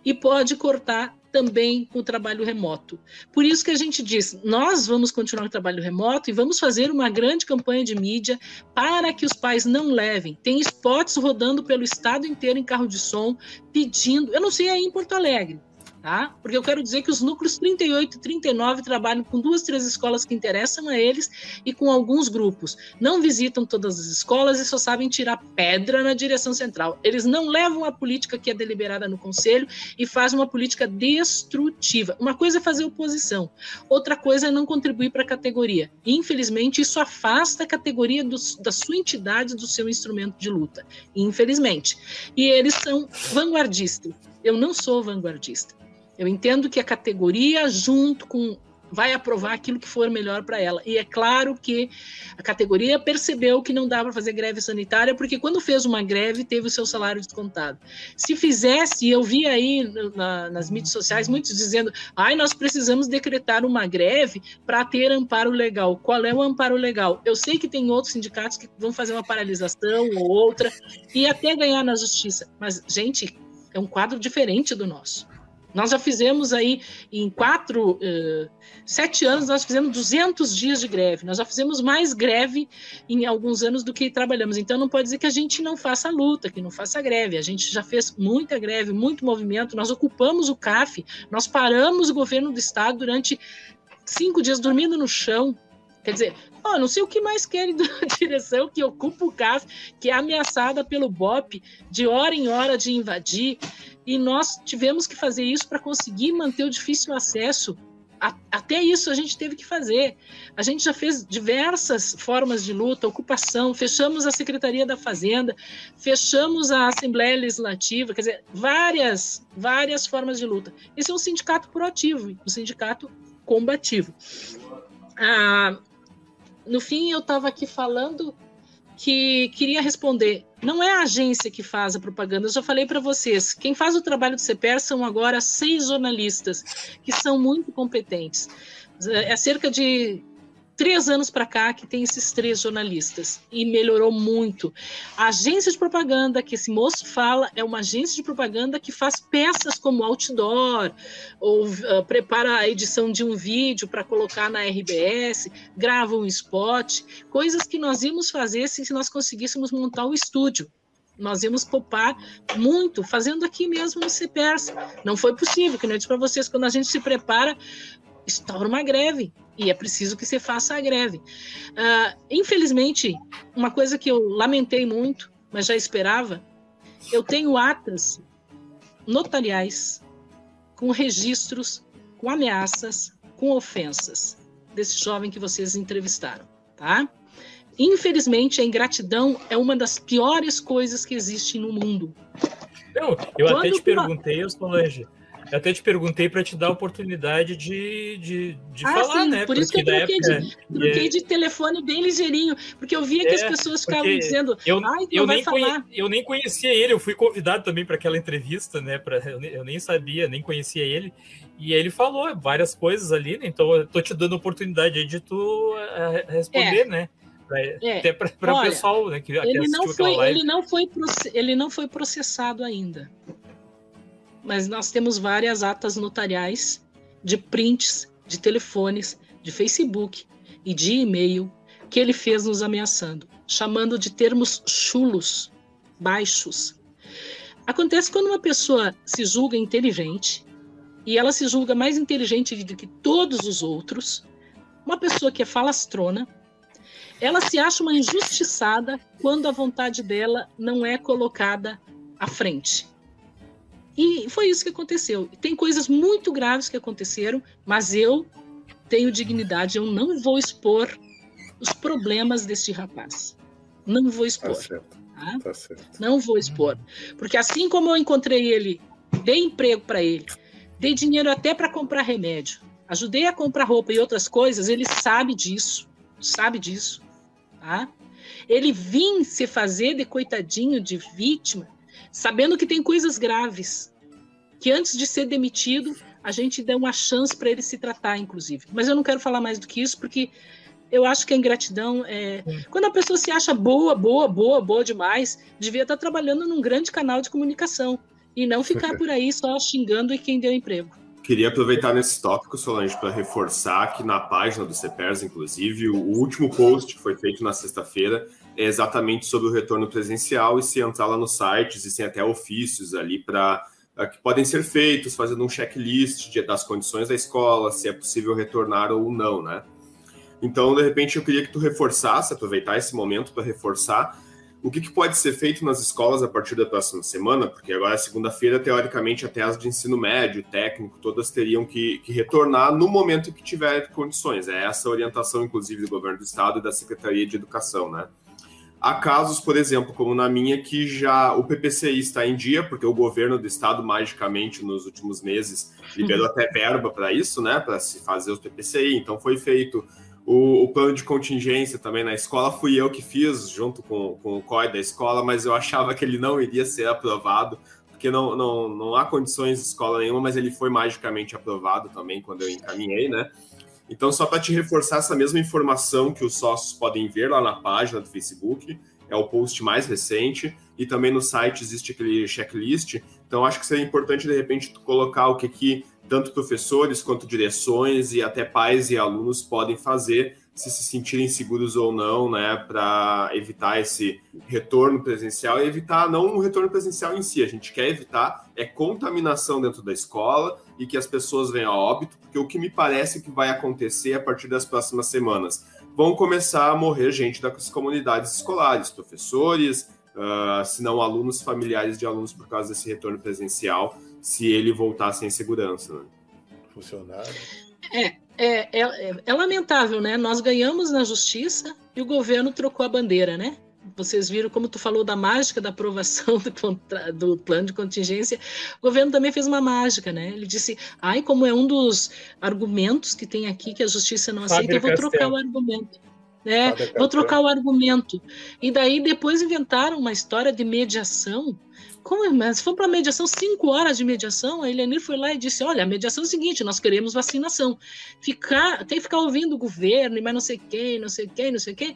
e pode cortar também com o trabalho remoto. Por isso que a gente diz, nós vamos continuar o trabalho remoto e vamos fazer uma grande campanha de mídia para que os pais não levem. Tem spots rodando pelo estado inteiro em carro de som pedindo, eu não sei aí em Porto Alegre, tá? Porque eu quero dizer que os núcleos 38 e 39 trabalham com duas, três escolas que interessam a eles e com alguns grupos. Não visitam todas as escolas e só sabem tirar pedra na direção central. Eles não levam a política que é deliberada no conselho e fazem uma política destrutiva. Uma coisa é fazer oposição, outra coisa é não contribuir para a categoria. Infelizmente, isso afasta a categoria do, da sua entidade do seu instrumento de luta. Infelizmente. E eles são vanguardistas. Eu não sou vanguardista. Eu entendo que a categoria, junto com vai aprovar aquilo que for melhor para ela. E é claro que a categoria percebeu que não dá para fazer greve sanitária, porque quando fez uma greve, teve o seu salário descontado. Se fizesse, eu vi aí na, nas mídias sociais muitos dizendo: ai, nós precisamos decretar uma greve para ter amparo legal. Qual é o amparo legal? Eu sei que tem outros sindicatos que vão fazer uma paralisação ou outra e até ganhar na justiça, mas, gente, é um quadro diferente do nosso. Nós já fizemos aí, em quatro, uh, sete anos, nós fizemos 200 dias de greve. Nós já fizemos mais greve em alguns anos do que trabalhamos. Então, não pode dizer que a gente não faça luta, que não faça greve. A gente já fez muita greve, muito movimento. Nós ocupamos o CAF, nós paramos o governo do Estado durante cinco dias dormindo no chão. Quer dizer, oh, não sei o que mais querem da direção que ocupa o CAF, que é ameaçada pelo BOP de hora em hora de invadir e nós tivemos que fazer isso para conseguir manter o difícil acesso. Até isso a gente teve que fazer. A gente já fez diversas formas de luta, ocupação, fechamos a Secretaria da Fazenda, fechamos a Assembleia Legislativa, quer dizer, várias, várias formas de luta. Esse é um sindicato proativo, um sindicato combativo. Ah, no fim, eu estava aqui falando que queria responder. Não é a agência que faz a propaganda, eu já falei para vocês. Quem faz o trabalho do CPR são agora seis jornalistas, que são muito competentes. É cerca de três anos para cá que tem esses três jornalistas e melhorou muito. A agência de propaganda que esse moço fala é uma agência de propaganda que faz peças como outdoor ou uh, prepara a edição de um vídeo para colocar na RBS, grava um spot, coisas que nós íamos fazer se nós conseguíssemos montar o estúdio nós íamos poupar muito fazendo aqui mesmo no CPERS. Não foi possível, que eu disse para vocês, quando a gente se prepara, estoura uma greve e é preciso que se faça a greve. Uh, infelizmente, uma coisa que eu lamentei muito, mas já esperava, eu tenho atas notariais com registros, com ameaças, com ofensas desse jovem que vocês entrevistaram, tá? Infelizmente, a ingratidão é uma das piores coisas que existe no mundo. Eu, eu até te perguntei, Solange, eu até te perguntei para te dar a oportunidade de, de, de ah, falar, sim, né? Por isso porque que eu troquei, época, de, troquei é... de telefone bem ligeirinho, porque eu via que é, as pessoas ficavam dizendo, eu, ai, eu nem falar. eu nem conhecia ele, eu fui convidado também para aquela entrevista, né? Pra, eu, eu, nem sabia, nem conhecia ele. E ele falou várias coisas ali, né? Então eu tô te dando a oportunidade de tu uh, responder, é. né? É. Até para o pessoal né, que, ele não foi, ele não foi ele não foi processado ainda mas nós temos várias atas notariais de prints de telefones, de Facebook e de e-mail que ele fez nos ameaçando, chamando de termos chulos, baixos. Acontece quando uma pessoa se julga inteligente e ela se julga mais inteligente do que todos os outros, uma pessoa que é falastrona, ela se acha uma injustiçada quando a vontade dela não é colocada à frente. E foi isso que aconteceu. Tem coisas muito graves que aconteceram, mas eu tenho dignidade, eu não vou expor os problemas deste rapaz. Não vou expor. Tá certo. Tá? Tá certo. Não vou expor. Porque assim como eu encontrei ele, dei emprego para ele, dei dinheiro até para comprar remédio, ajudei a comprar roupa e outras coisas, ele sabe disso. Sabe disso. Tá? Ele vim se fazer de coitadinho, de vítima, sabendo que tem coisas graves, que antes de ser demitido, a gente deu uma chance para ele se tratar, inclusive. Mas eu não quero falar mais do que isso, porque Eu acho que a ingratidão é. Quando a pessoa se acha boa, boa, boa, boa demais, devia estar trabalhando num grande canal de comunicação e não ficar por aí só xingando e quem deu emprego. Queria aproveitar nesse tópico, Solange, para reforçar que na página do CEPERS, inclusive, o último post que foi feito na sexta-feira é exatamente sobre o retorno presencial e se entrar lá no site, existem até ofícios ali para que podem ser feitos, fazendo um checklist das condições da escola, se é possível retornar ou não, né? Então, de repente, eu queria que tu reforçasse, aproveitar esse momento para reforçar o que, que, pode ser feito nas escolas a partir da próxima semana, porque agora é segunda-feira, teoricamente, até as de ensino médio, técnico, todas teriam que, que, retornar no momento que tiver condições. É essa a orientação, inclusive, do governo do estado e da Secretaria de Educação, né? Há casos, por exemplo, como na minha, que já o PPCI está em dia, porque o governo do estado, magicamente, nos últimos meses, liberou até verba para isso, né? Para se fazer os PPCI. Então, foi feito o, o, plano de contingência também na escola fui eu que fiz, junto com, com o COI da escola, mas eu achava que ele não iria ser aprovado, porque não, não, não há condições de escola nenhuma, mas ele foi magicamente aprovado também quando eu encaminhei, né? Então, só para te reforçar essa mesma informação que os sócios podem ver lá na página do Facebook, é o post mais recente, e também no site existe aquele checklist. Então, acho que seria importante, de repente, colocar o que, que tanto professores quanto direções e até pais e alunos podem fazer se se sentirem seguros ou não, né, para evitar esse retorno presencial e evitar não o retorno presencial em si, a gente quer evitar é contaminação dentro da escola e que as pessoas venham a óbito, porque o que me parece que vai acontecer a partir das próximas semanas, vão começar a morrer gente das comunidades escolares, professores, uh, se não alunos, familiares de alunos por causa desse retorno presencial, se ele voltar sem segurança. Né? Funcionário. É, é, é, é, lamentável, né? Nós ganhamos na justiça e o governo trocou a bandeira, né? Vocês viram como tu falou da mágica da aprovação do, contra, do plano de contingência. O governo também fez uma mágica, né? Ele disse: ai, como é um dos argumentos que tem aqui que a justiça não aceita, eu vou trocar o argumento. É, vou trocar o argumento. E daí depois inventaram uma história de mediação como, mas foi para mediação, cinco horas de mediação, a Eliane foi lá e disse: olha, a mediação é o seguinte, nós queremos vacinação. Ficar, tem que ficar ouvindo o governo, mas não sei quem, não sei quem, não sei quem.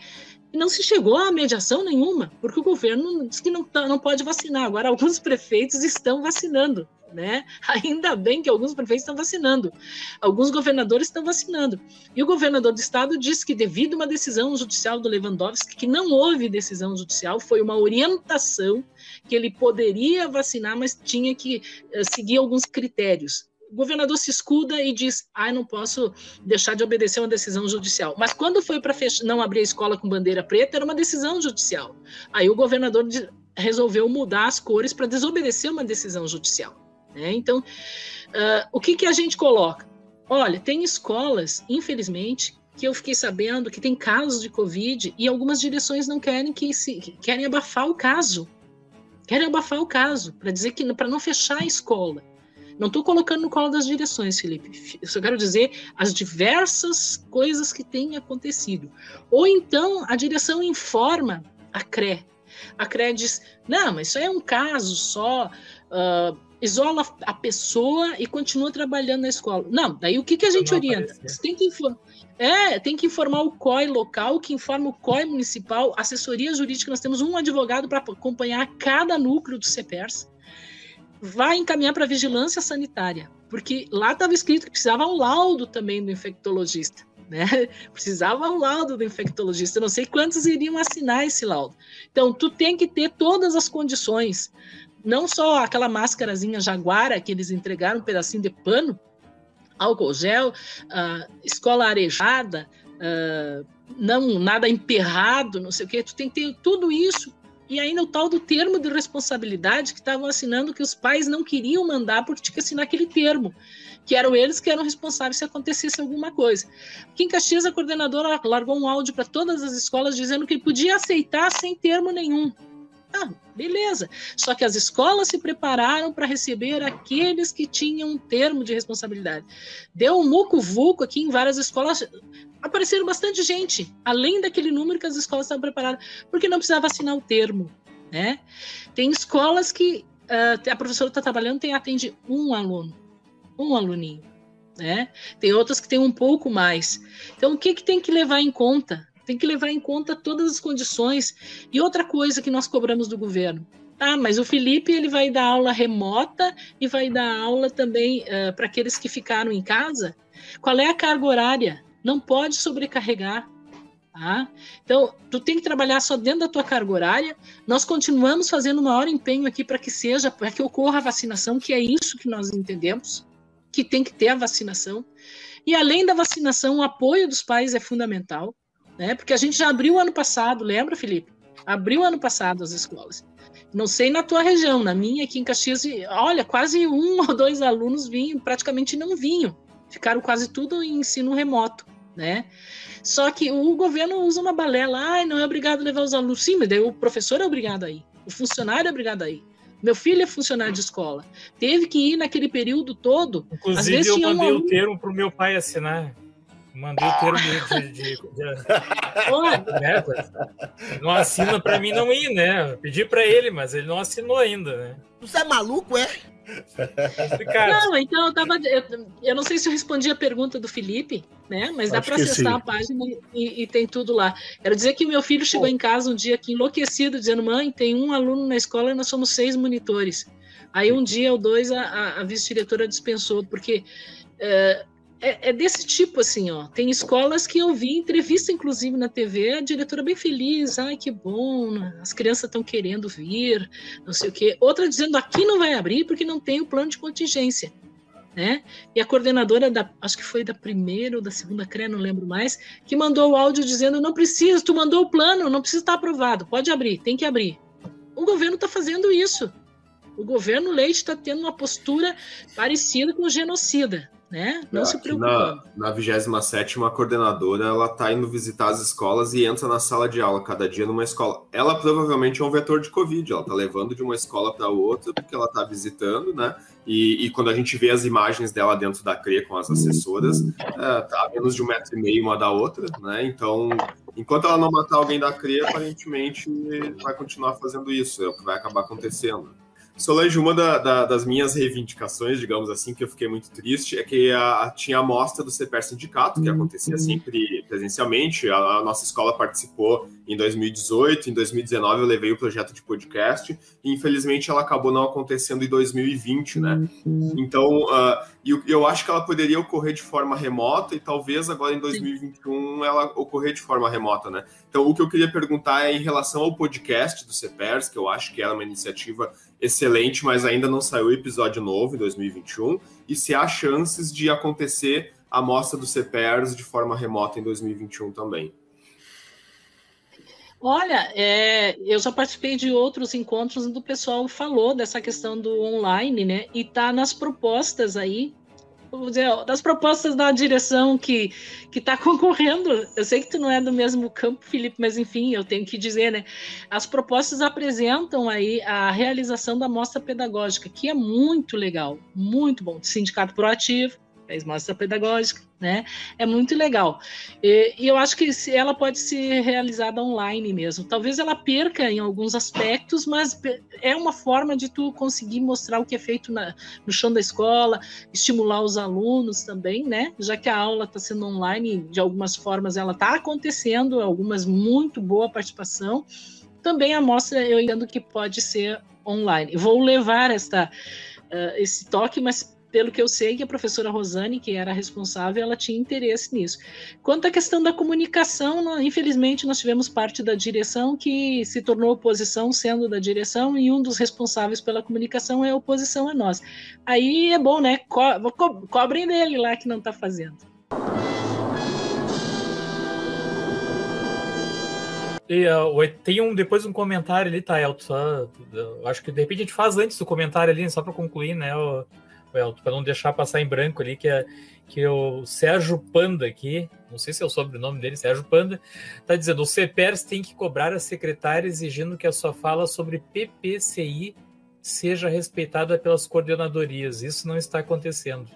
E não se chegou a mediação nenhuma, porque o governo disse que não, tá, não pode vacinar. Agora, alguns prefeitos estão vacinando né? Ainda bem que alguns prefeitos estão vacinando, alguns governadores estão vacinando. E o governador do estado disse que, devido a uma decisão judicial do Lewandowski, que não houve decisão judicial, foi uma orientação que ele poderia vacinar, mas tinha que uh, seguir alguns critérios o governador se escuda e diz: ah, não posso deixar de obedecer uma decisão judicial. Mas quando foi para não abrir a escola com bandeira preta, era uma decisão judicial. Aí o governador resolveu mudar as cores para desobedecer uma decisão judicial. Né? Então, uh, o que, que a gente coloca? Olha, tem escolas, infelizmente, que eu fiquei sabendo que tem casos de Covid e algumas direções não querem que se que querem abafar o caso. Querem abafar o caso para dizer que para não fechar a escola. Não estou colocando no colo das direções, Felipe. Eu só quero dizer as diversas coisas que têm acontecido. Ou então a direção informa a CRE. A CRE diz: não, mas isso é um caso só. Uh, isola a pessoa e continua trabalhando na escola. Não, daí o que, que a gente orienta? Você tem que, é, tem que informar o COI local, que informa o COI municipal, assessoria jurídica, nós temos um advogado para acompanhar cada núcleo do CEPERS, vai encaminhar para vigilância sanitária, porque lá estava escrito que precisava um laudo também do infectologista. Né? Precisava um laudo do infectologista. Eu não sei quantos iriam assinar esse laudo. Então, tu tem que ter todas as condições não só aquela máscarazinha jaguara que eles entregaram, um pedacinho de pano, álcool gel, uh, escola arejada, uh, não nada emperrado, não sei o quê. Tu tem que ter tudo isso. E ainda o tal do termo de responsabilidade que estavam assinando que os pais não queriam mandar porque tinha que assinar aquele termo, que eram eles que eram responsáveis se acontecesse alguma coisa. Aqui em Caxias, a coordenadora largou um áudio para todas as escolas dizendo que podia aceitar sem termo nenhum. Ah, beleza. Só que as escolas se prepararam para receber aqueles que tinham um termo de responsabilidade. Deu um muco-vuco aqui em várias escolas. Apareceram bastante gente, além daquele número que as escolas estavam preparadas, porque não precisava assinar o termo. Né? Tem escolas que uh, a professora está trabalhando tem atende um aluno, um aluninho. né? Tem outras que têm um pouco mais. Então, o que, que tem que levar em conta? Tem que levar em conta todas as condições. E outra coisa que nós cobramos do governo. Ah, mas o Felipe ele vai dar aula remota e vai dar aula também uh, para aqueles que ficaram em casa. Qual é a carga horária? Não pode sobrecarregar. Tá? Então, tu tem que trabalhar só dentro da tua carga horária. Nós continuamos fazendo o maior empenho aqui para que seja, para que ocorra a vacinação, que é isso que nós entendemos, que tem que ter a vacinação. E além da vacinação, o apoio dos pais é fundamental, né? Porque a gente já abriu ano passado, lembra, Felipe? Abriu ano passado as escolas. Não sei na tua região, na minha aqui em Caxias, olha, quase um ou dois alunos vinham, praticamente não vinham. Ficaram quase tudo em ensino remoto, né? Só que o governo usa uma balela, ai, não é obrigado a levar os alunos. Sim, mas daí o professor é obrigado a ir, o funcionário é obrigado a ir. Meu filho é funcionário de escola. Teve que ir naquele período todo. Inclusive, Às vezes, eu mandei um o termo para o meu pai assinar. Mandei o termo de. de, de, de né? Não assina para mim não ir, né? Pedi para ele, mas ele não assinou ainda, né? Você é maluco, é? Não, então eu tava. Eu, eu, não sei se eu respondi a pergunta do Felipe, né? Mas dá para acessar sim. a página e, e, tem tudo lá. Quero dizer que meu filho chegou em casa um dia aqui enlouquecido, dizendo: mãe, tem um aluno na escola e nós somos seis monitores. Aí um dia ou dois a, a, a vice-diretora dispensou, porque. É, é, é, desse tipo, assim, ó. Tem escolas que eu vi entrevista, inclusive, na TV, a diretora bem feliz, ai, que bom, as crianças estão querendo vir, não sei o quê. Outra dizendo, aqui não vai abrir porque não tem o plano de contingência. Né? E a coordenadora da, acho que foi da primeira ou da segunda CRE, não lembro mais, que mandou o áudio dizendo: não precisa, tu mandou o plano, não precisa estar aprovado, pode abrir, tem que abrir. O governo está fazendo isso. O governo Leite está tendo uma postura parecida com o genocida né? Não se preocupando. Na, na 27 a coordenadora, ela tá indo visitar as escolas e entra na sala de aula cada dia numa escola. Ela provavelmente é um vetor de Covid, ela tá levando de uma escola para outra porque ela tá visitando, né? E, e, quando a gente vê as imagens dela dentro da CRE com as assessoras, é, tá a menos de um metro e meio uma da outra, né? Então, enquanto ela não matar alguém da CRE, aparentemente vai continuar fazendo isso, é o que vai acabar acontecendo. Solange, uma da, da, das minhas reivindicações, digamos assim, que eu fiquei muito triste, é que a, tinha a mostra do CPR Sindicato, que acontecia sempre presencialmente. A, a, nossa escola participou em 2018, em 2019 eu levei o projeto de podcast, e infelizmente ela acabou não acontecendo em 2020, né? Então, uh, eu, eu acho que ela poderia ocorrer de forma remota, e talvez agora em 2021 Sim. ela ocorrer de forma remota, né? Então, o que eu queria perguntar é em relação ao podcast do CPERS, que eu acho que era uma iniciativa excelente, mas ainda não saiu episódio novo em 2021, e se há chances de acontecer a mostra do CPERS de forma remota em 2021 também. Olha, é, eu já participei de outros encontros onde o pessoal falou dessa questão do online, né? E tá nas propostas aí dizer, das propostas da direção que que está concorrendo. Eu sei que tu não é do mesmo campo, Felipe, mas enfim, eu tenho que dizer, né? As propostas apresentam aí a realização da mostra pedagógica, que é muito legal, muito bom. Sindicato proativo, fez mostra pedagógica, né? É muito legal. E, e, eu acho que ela pode ser realizada online mesmo. Talvez ela perca em alguns aspectos, mas é uma forma de tu conseguir mostrar o que é feito na, no chão da escola, estimular os alunos também, né? Já que a aula está sendo online, de algumas formas ela está acontecendo, algumas muito boa participação. Também a mostra eu entendo que pode ser online. Vou levar esta, uh, esse toque, mas pelo que eu sei, que a professora Rosane, que era responsável, ela tinha interesse nisso. Quanto à questão da comunicação, infelizmente nós tivemos parte da direção que se tornou oposição sendo da direção e um dos responsáveis pela comunicação é oposição a nós. Aí é bom, né? Co co cobrem dele lá que não está fazendo. E, uh, tem um, depois um comentário ali, tá, Elton? Acho que de repente a gente faz antes do comentário ali, só para concluir, né? O, para não deixar passar em branco ali, que é que é o Sérgio Panda aqui, não sei se é o sobrenome dele, Sérgio Panda, está dizendo: o CEPERS tem que cobrar a secretária exigindo que a sua fala sobre PPCI seja respeitada pelas coordenadorias. Isso não está acontecendo.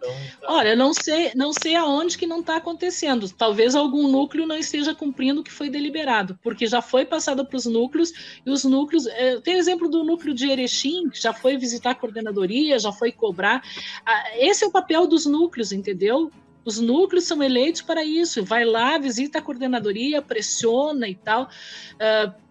Então, tá. Olha, não sei, não sei aonde que não está acontecendo. Talvez algum núcleo não esteja cumprindo o que foi deliberado, porque já foi passado para os núcleos e os núcleos. eh, Tem exemplo do núcleo de Erechim, que já foi visitar a coordenadoria, já foi cobrar. Ah, Esse é o papel dos núcleos, entendeu? Os núcleos são eleitos para isso. Vai lá, visita a coordenadoria, pressiona e tal,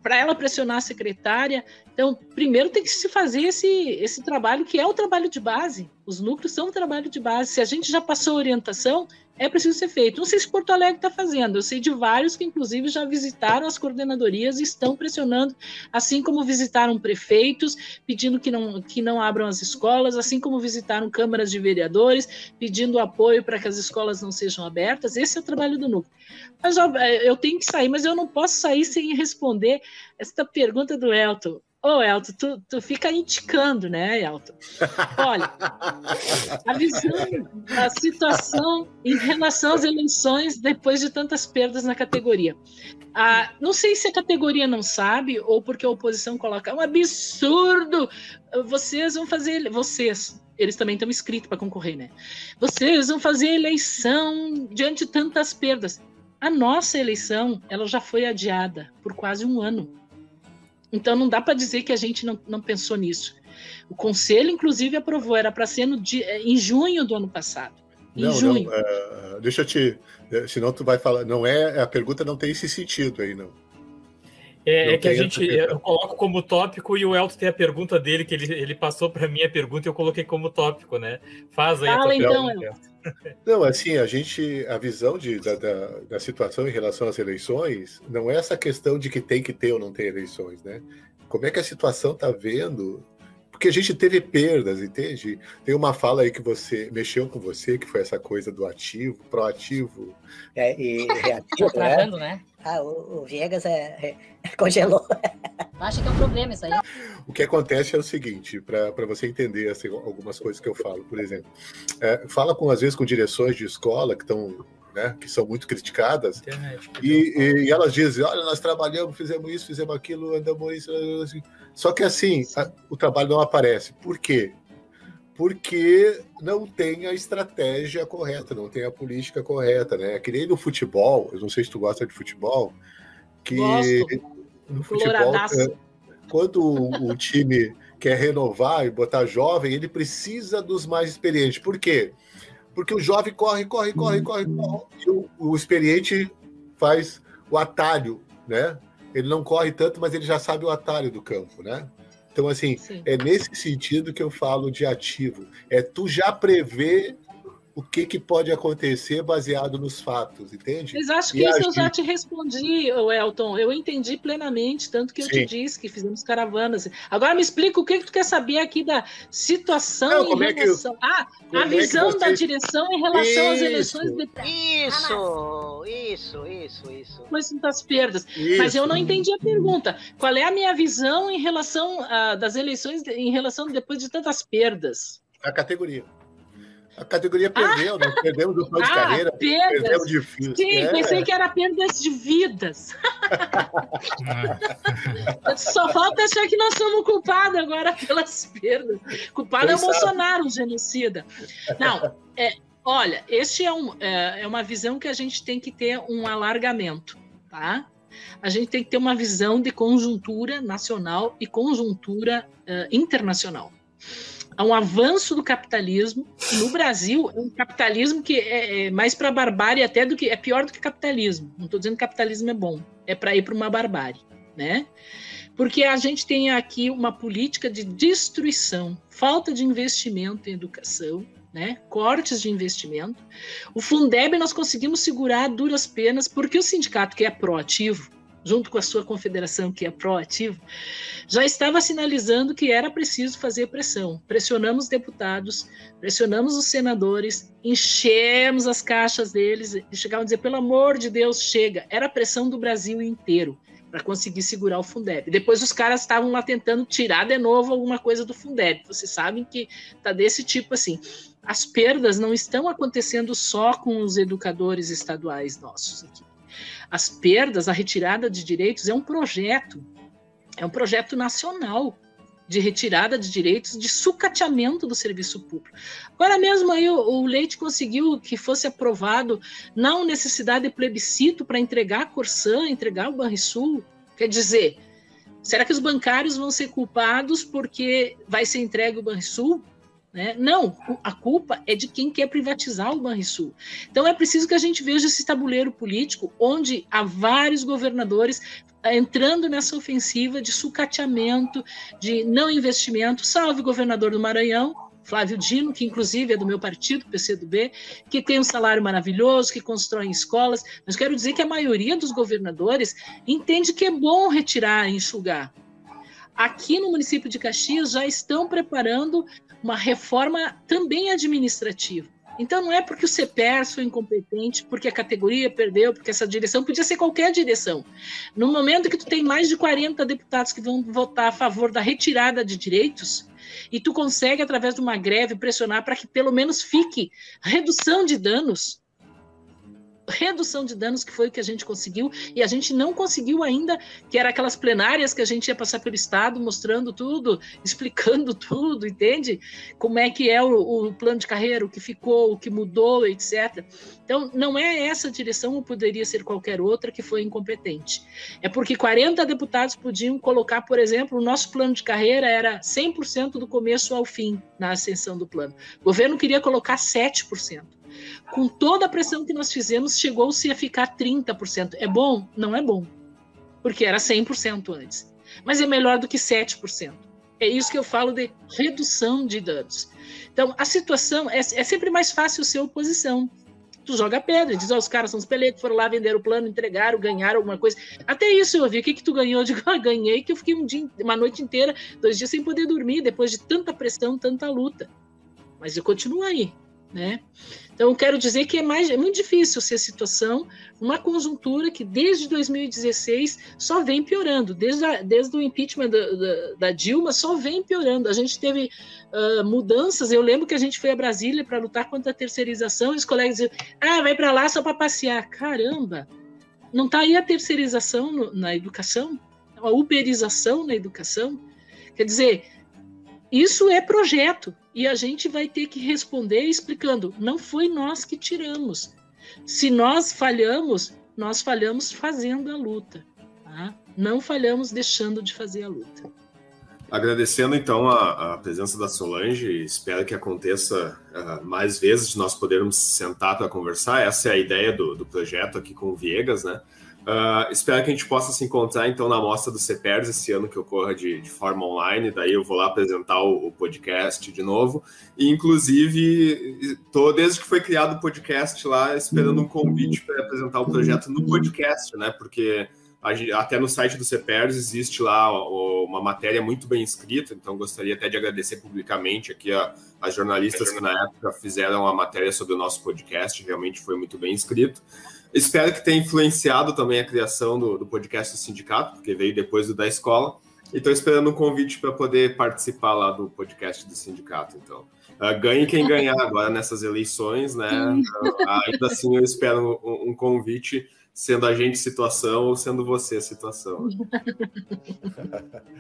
para ela pressionar a secretária. Então, primeiro tem que se fazer esse, esse trabalho, que é o trabalho de base. Os núcleos são o trabalho de base. Se a gente já passou orientação, é preciso ser feito. Não sei se Porto Alegre está fazendo. Eu sei de vários que, inclusive, já visitaram as coordenadorias e estão pressionando, assim como visitaram prefeitos, pedindo que não, que não abram as escolas, assim como visitaram câmaras de vereadores, pedindo apoio para que as escolas não sejam abertas. Esse é o trabalho do núcleo. Mas ó, eu tenho que sair, mas eu não posso sair sem responder esta pergunta do Elton. Ô, Elton, tu, tu fica indicando, né, Elton? Olha, a visão da situação em relação às eleições depois de tantas perdas na categoria. Ah, não sei se a categoria não sabe ou porque a oposição coloca é um absurdo. Vocês vão fazer vocês. Eles também estão inscritos para concorrer, né? Vocês vão fazer eleição diante de tantas perdas. A nossa eleição, ela já foi adiada por quase um ano. Então não dá para dizer que a gente não, não pensou nisso. O conselho, inclusive, aprovou, era para ser no dia, em junho do ano passado. Em Não, junho. não, é, deixa eu te. é, Senão tu vai falar. Não é. A pergunta não tem esse sentido aí, não. É, é que a gente eu coloco como tópico e o Elton tem a pergunta dele, que ele, ele passou para mim a pergunta e eu coloquei como tópico, né? Faz aí a Fala tua então, pergunta. Não, assim, a gente. A visão de, da, da, da situação em relação às eleições não é essa questão de que tem que ter ou não ter eleições, né? Como é que a situação está vendo? Porque a gente teve perdas, entende? Tem uma fala aí que você mexeu com você, que foi essa coisa do ativo, proativo. É, e reativo, né? né? Ah, o, o Viegas é, é- congelou. Acho que é um problema isso aí. O que acontece é o seguinte, para você entender assim, algumas coisas que eu falo, por exemplo, é, fala com às vezes com direções de escola que estão, né, que são muito criticadas Internet. e, e- e elas dizem, olha, nós trabalhamos, fizemos isso, fizemos aquilo, andamos isso, assim. só que assim a- o trabalho não aparece. Por quê? Porque não tem a estratégia correta, não tem a política correta, né? É Que nem no futebol, eu não sei se tu gosta de futebol, que Gosto. no futebol, é, quando o, o time quer renovar e botar jovem, ele precisa dos mais experientes. Por quê? Porque o jovem corre, corre, corre, corre, corre e o, o experiente faz o atalho, né? Ele não corre tanto, mas ele já sabe o atalho do campo, né? Então, assim, Sim. é nesse sentido que eu falo de ativo. É tu já prever o que, que pode acontecer baseado nos fatos, entende? Mas acho que E isso eu já te respondi, Elton. Eu entendi plenamente, tanto que eu te Sim. disse que fizemos caravanas. Agora me explica o que, que tu quer saber aqui da situação Não, em como é que- relação. ah, como a é visão da vocês- direção em relação às Isso. eleições Isso, isso, isso, isso. depois das perdas. Mas eu não entendi a pergunta. Qual é a minha visão em relação ah, das eleições, de- em relação depois de tantas perdas? A categoria. A categoria perdeu, nós perdemos o plano de Ah, carreira, perdas. perdemos de. Sim, É, pensei que era perdas de vidas. Só falta achar que nós somos culpados agora pelas perdas. Culpado é o é. Bolsonaro, o genocida. Não, é, olha, este é, um, é, é uma visão que a gente tem que ter um alargamento, tá? A gente tem que ter uma visão de conjuntura nacional e conjuntura eh, internacional. Há um avanço do capitalismo. e No Brasil, é um capitalismo que é, é mais para barbárie até do que é pior do que capitalismo. Não estou dizendo que capitalismo é bom, é para ir para uma barbárie, né? Porque a gente tem aqui uma política de destruição, falta de investimento em educação, né? Cortes de investimento. O Fundeb nós conseguimos segurar a duras penas porque o sindicato que é proativo, junto com a sua confederação que é proativo, já estava sinalizando que era preciso fazer pressão. Pressionamos deputados, pressionamos os senadores, enchemos as caixas deles e chegavam a dizer: pelo amor de Deus, chega. Era a pressão do Brasil inteiro para conseguir segurar o Fundeb. Depois os caras estavam lá tentando tirar de novo alguma coisa do Fundeb. Vocês sabem que tá desse tipo assim. As perdas não estão acontecendo só com os educadores estaduais nossos aqui. As perdas, a retirada de direitos é um projeto, é um projeto nacional. de retirada de direitos, de sucateamento do serviço público. Agora mesmo aí o, Leite conseguiu que fosse aprovado não necessidade de plebiscito para entregar a Corsã, entregar o Banrisul. Quer dizer, será que os bancários vão ser culpados porque vai ser entregue o Banrisul? Né? Não, a culpa é de quem quer privatizar o Banrisul. Então é preciso que a gente veja esse tabuleiro político onde há vários governadores entrando nessa ofensiva de sucateamento, de não investimento. Salve o governador do Maranhão, Flávio Dino, que inclusive é do meu partido, PCdoB, que tem um salário maravilhoso, que constrói escolas, mas quero dizer que a maioria dos governadores entende que é bom retirar e enxugar. Aqui no município de Caxias já estão preparando uma reforma também administrativa. Então não é porque o CPERS foi incompetente, porque a categoria perdeu, porque essa direção podia ser qualquer direção. No momento que tu tem mais de 40 deputados que vão votar a favor da retirada de direitos, e tu consegue através de uma greve pressionar para que pelo menos fique redução de danos, redução de danos que foi o que a gente conseguiu e a gente não conseguiu ainda, que era aquelas plenárias que a gente ia passar pelo estado mostrando tudo, explicando tudo, entende? Como é que é o, o plano de carreira, o que ficou, o que mudou, etc. Então, não é essa direção ou poderia ser qualquer outra que foi incompetente. É porque 40 deputados podiam colocar, por exemplo, o nosso plano de carreira era 100% do começo ao fim na ascensão do plano. O governo queria colocar 7% com toda a pressão que nós fizemos, chegou-se a ficar 30%. É bom? Não é bom, porque era 100% antes. Mas é melhor do que 7%. É isso que eu falo de redução de danos. Então, a situação é, é sempre mais fácil ser oposição. Tu joga pedra, diz, oh, os caras são os pelecos, foram lá vender o plano, entregaram, ganharam alguma coisa. Até isso eu vi. O que, que tu ganhou? Eu digo, ah, ganhei que eu fiquei um dia, uma noite inteira, dois dias sem poder dormir, depois de tanta pressão, tanta luta. Mas eu continuo aí, né? Então, quero dizer que é, mais, é muito difícil ser a situação, uma conjuntura que desde 2016 só vem piorando, desde, a, desde o impeachment da, da, da, Dilma só vem piorando. A gente teve uh, mudanças, eu lembro que a gente foi a Brasília para lutar contra a terceirização, e os colegas diziam, ah, vai para lá só para passear. Caramba, não está aí a terceirização no, na educação? A uberização na educação? Quer dizer, isso é projeto e a gente vai ter que responder explicando: não foi nós que tiramos. Se nós falhamos, nós falhamos fazendo a luta. Tá? Não falhamos deixando de fazer a luta. Agradecendo então a, a presença da Solange, espero que aconteça uh, mais vezes nós podermos sentar para conversar. Essa é a ideia do, do projeto aqui com o Viegas, né? Uh, espero que a gente possa se encontrar então na mostra do CEPERS esse ano que ocorra de, de forma online. Daí eu vou lá apresentar o, o podcast de novo. E, inclusive, tô desde que foi criado o podcast lá esperando um convite para apresentar o projeto no podcast, né? Porque a, até no site do CEPERS existe lá uma matéria muito bem escrita. Então gostaria até de agradecer publicamente aqui as jornalistas que na época fizeram a matéria sobre o nosso podcast. Realmente foi muito bem escrito. Espero que tenha influenciado também a criação do, do podcast do sindicato, porque veio depois do da escola. E estou esperando um convite para poder participar lá do podcast do sindicato. Então, uh, ganhe quem ganhar agora nessas eleições, né? Uh, ainda assim, eu espero um, um, convite, sendo a gente situação ou sendo você a situação.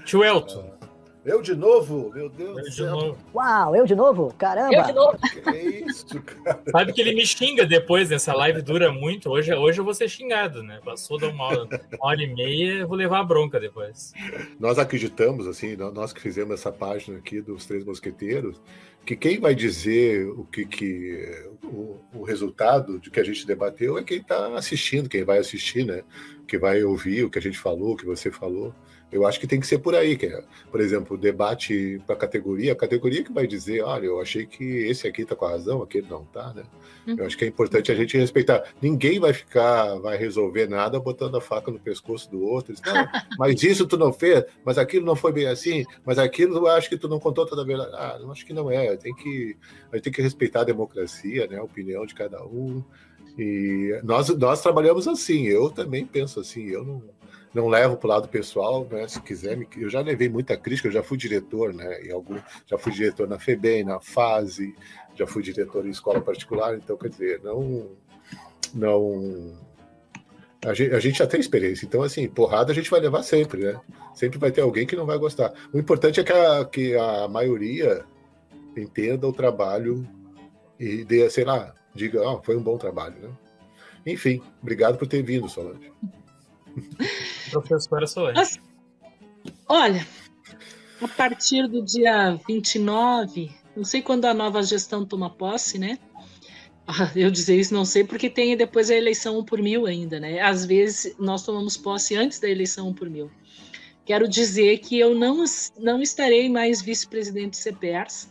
Tio Elton. Eu de novo? Meu Deus eu do céu. Uau, eu de novo? Caramba! Eu de novo. Que é isso, cara? Sabe que ele me xinga depois, essa live dura muito. Hoje, hoje eu vou ser xingado, né? Passou de uma hora, uma hora e meia, eu vou levar a bronca depois. Nós acreditamos, assim, nós que fizemos essa página aqui dos Três Mosqueteiros, que quem vai dizer o que, que o, o resultado de que a gente debateu é quem está assistindo, quem vai assistir, né? Que vai ouvir o que a gente falou, o que você falou. Eu acho que tem que ser por aí, que é, por exemplo, o debate para categoria, a categoria que vai dizer, olha, eu achei que esse aqui está com a razão, aquele não está, né? Uhum. Eu acho que é importante a gente respeitar. Ninguém vai ficar, vai resolver nada botando a faca no pescoço do outro. Diz, não, mas isso tu não fez, mas aquilo não foi bem assim, mas aquilo eu acho que tu não contou toda a verdade. Ah, eu acho que não é. Tem que, a gente tem que respeitar a democracia, né? A opinião de cada um. E nós, nós trabalhamos assim, eu também penso assim, eu não não levo para o lado pessoal, né? Se quiser, me... eu já levei muita crítica, eu já fui diretor, né? Em algum, já fui diretor na FEBEM, na FASE, já fui diretor em escola particular, então quer dizer, não, não, A gente, a gente já tem experiência, então assim, porrada a gente vai levar sempre, né? Sempre vai ter alguém que não vai gostar. O importante é que a, que a maioria entenda o trabalho e dê, sei lá, diga, oh, foi um bom trabalho, né? Enfim, obrigado por ter vindo, Solange. Professora Solange. Olha, a partir do dia 29, não sei quando a nova gestão toma posse, né? Eu dizer isso não sei, porque tem depois a eleição 1 por mil ainda, né? Às vezes nós tomamos posse antes da eleição 1 por mil. Quero dizer que eu não, não estarei mais vice-presidente do CPERS.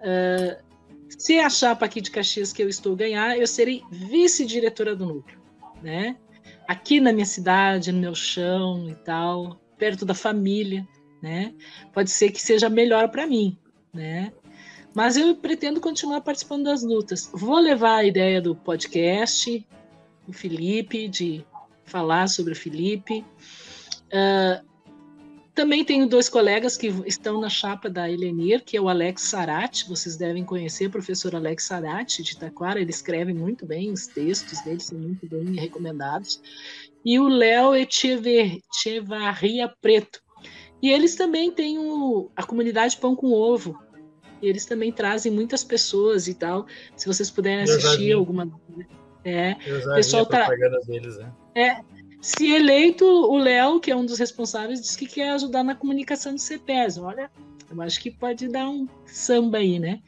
Uh, se a chapa aqui de Caxias que eu estou ganhar, eu serei vice-diretora do núcleo, né? Aqui na minha cidade, no meu chão e tal, perto da família, né? Pode ser que seja melhor para mim, né? Mas eu pretendo continuar participando das lutas. Vou levar a ideia do podcast, o Felipe, de falar sobre o Felipe. Uh, também tenho dois colegas que estão na chapa da Elenir, que é o Alex Sarati, vocês devem conhecer o professor Alex Sarati, de Taquara, ele escreve muito bem, os textos dele são muito bem recomendados. E o Léo Echevarria Preto. E eles também têm o, a comunidade Pão com Ovo, eles também trazem muitas pessoas e tal. Se vocês puderem assistir alguma. É, o pessoal tá. Deles, né? É. Se eleito, o Léo, que é um dos responsáveis, disse que quer ajudar na comunicação do CPES. Olha, eu acho que pode dar um samba aí, né?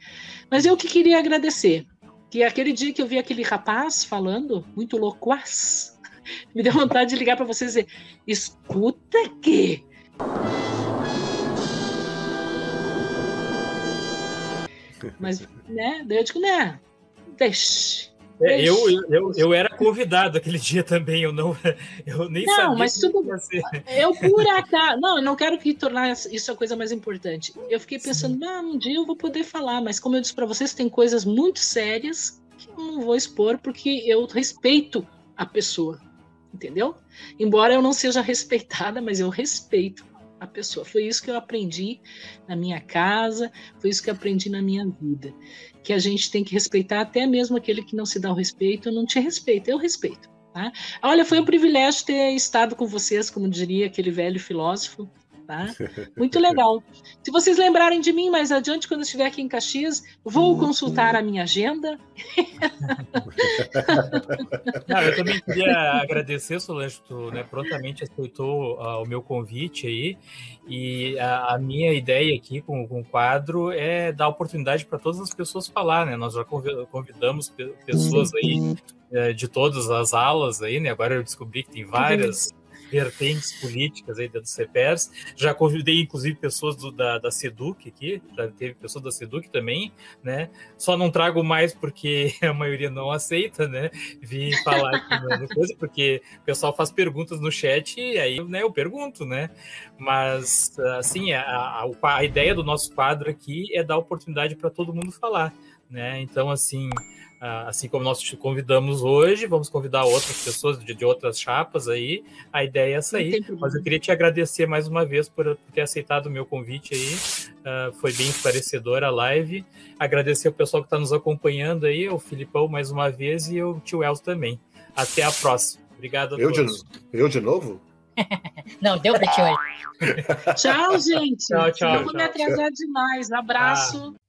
Mas eu que queria agradecer. Que aquele dia que eu vi aquele rapaz falando, muito loucoaz, me deu vontade de ligar para vocês e dizer: escuta aqui. Mas, né? Daí eu digo, né? Deixe. É, eu, eu, eu era convidado aquele dia também, eu não, eu nem não, sabia. Não, mas tudo. Eu por acaso. Não, eu não quero que tornar isso a coisa mais importante. Eu fiquei pensando, ah, um dia eu vou poder falar, mas como eu disse para vocês, tem coisas muito sérias que eu não vou expor porque eu respeito a pessoa, entendeu? Embora eu não seja respeitada, mas eu respeito a pessoa. Foi isso que eu aprendi na minha casa, foi isso que eu aprendi na minha vida. Que a gente tem que respeitar até mesmo aquele que não se dá o respeito, não te respeito, eu respeito. Tá? Olha, foi um privilégio ter estado com vocês, como diria aquele velho filósofo. Tá? Muito legal. Se vocês lembrarem de mim mais adiante, quando eu estiver aqui em Caxias, vou consultar a minha agenda. Não, eu também queria agradecer, Solange, tu né, prontamente aceitou uh, o meu convite aí. E a, a, minha ideia aqui com, com o quadro é dar oportunidade para todas as pessoas falar, né? Nós já convidamos pessoas aí eh, de todas as alas aí, né? Agora eu descobri que tem várias vertentes políticas aí do CPERS. Já convidei, inclusive, pessoas do, da, da SEDUC aqui, já teve pessoas da SEDUC também, né? Só não trago mais porque a maioria não aceita, né? Vim falar aqui coisa, porque o pessoal faz perguntas no chat e aí né, eu pergunto, né? Mas, assim, a, a, a ideia do nosso quadro aqui é dar oportunidade para todo mundo falar, né? Então, assim, assim como nós te convidamos hoje, vamos convidar outras pessoas de, de outras chapas aí. A ideia é essa aí. Mas eu queria te agradecer mais uma vez por, ter aceitado o meu convite aí. Uh, foi bem esclarecedora a live. Agradecer o pessoal que está nos acompanhando aí, o Filipão mais uma vez e o tio Elcio também. Até a próxima. Obrigado a eu todos. De, eu de novo? Não, deu para ti hoje. tchau, gente. Tchau, tchau. Não vou me atrasar demais. Abraço. Ah.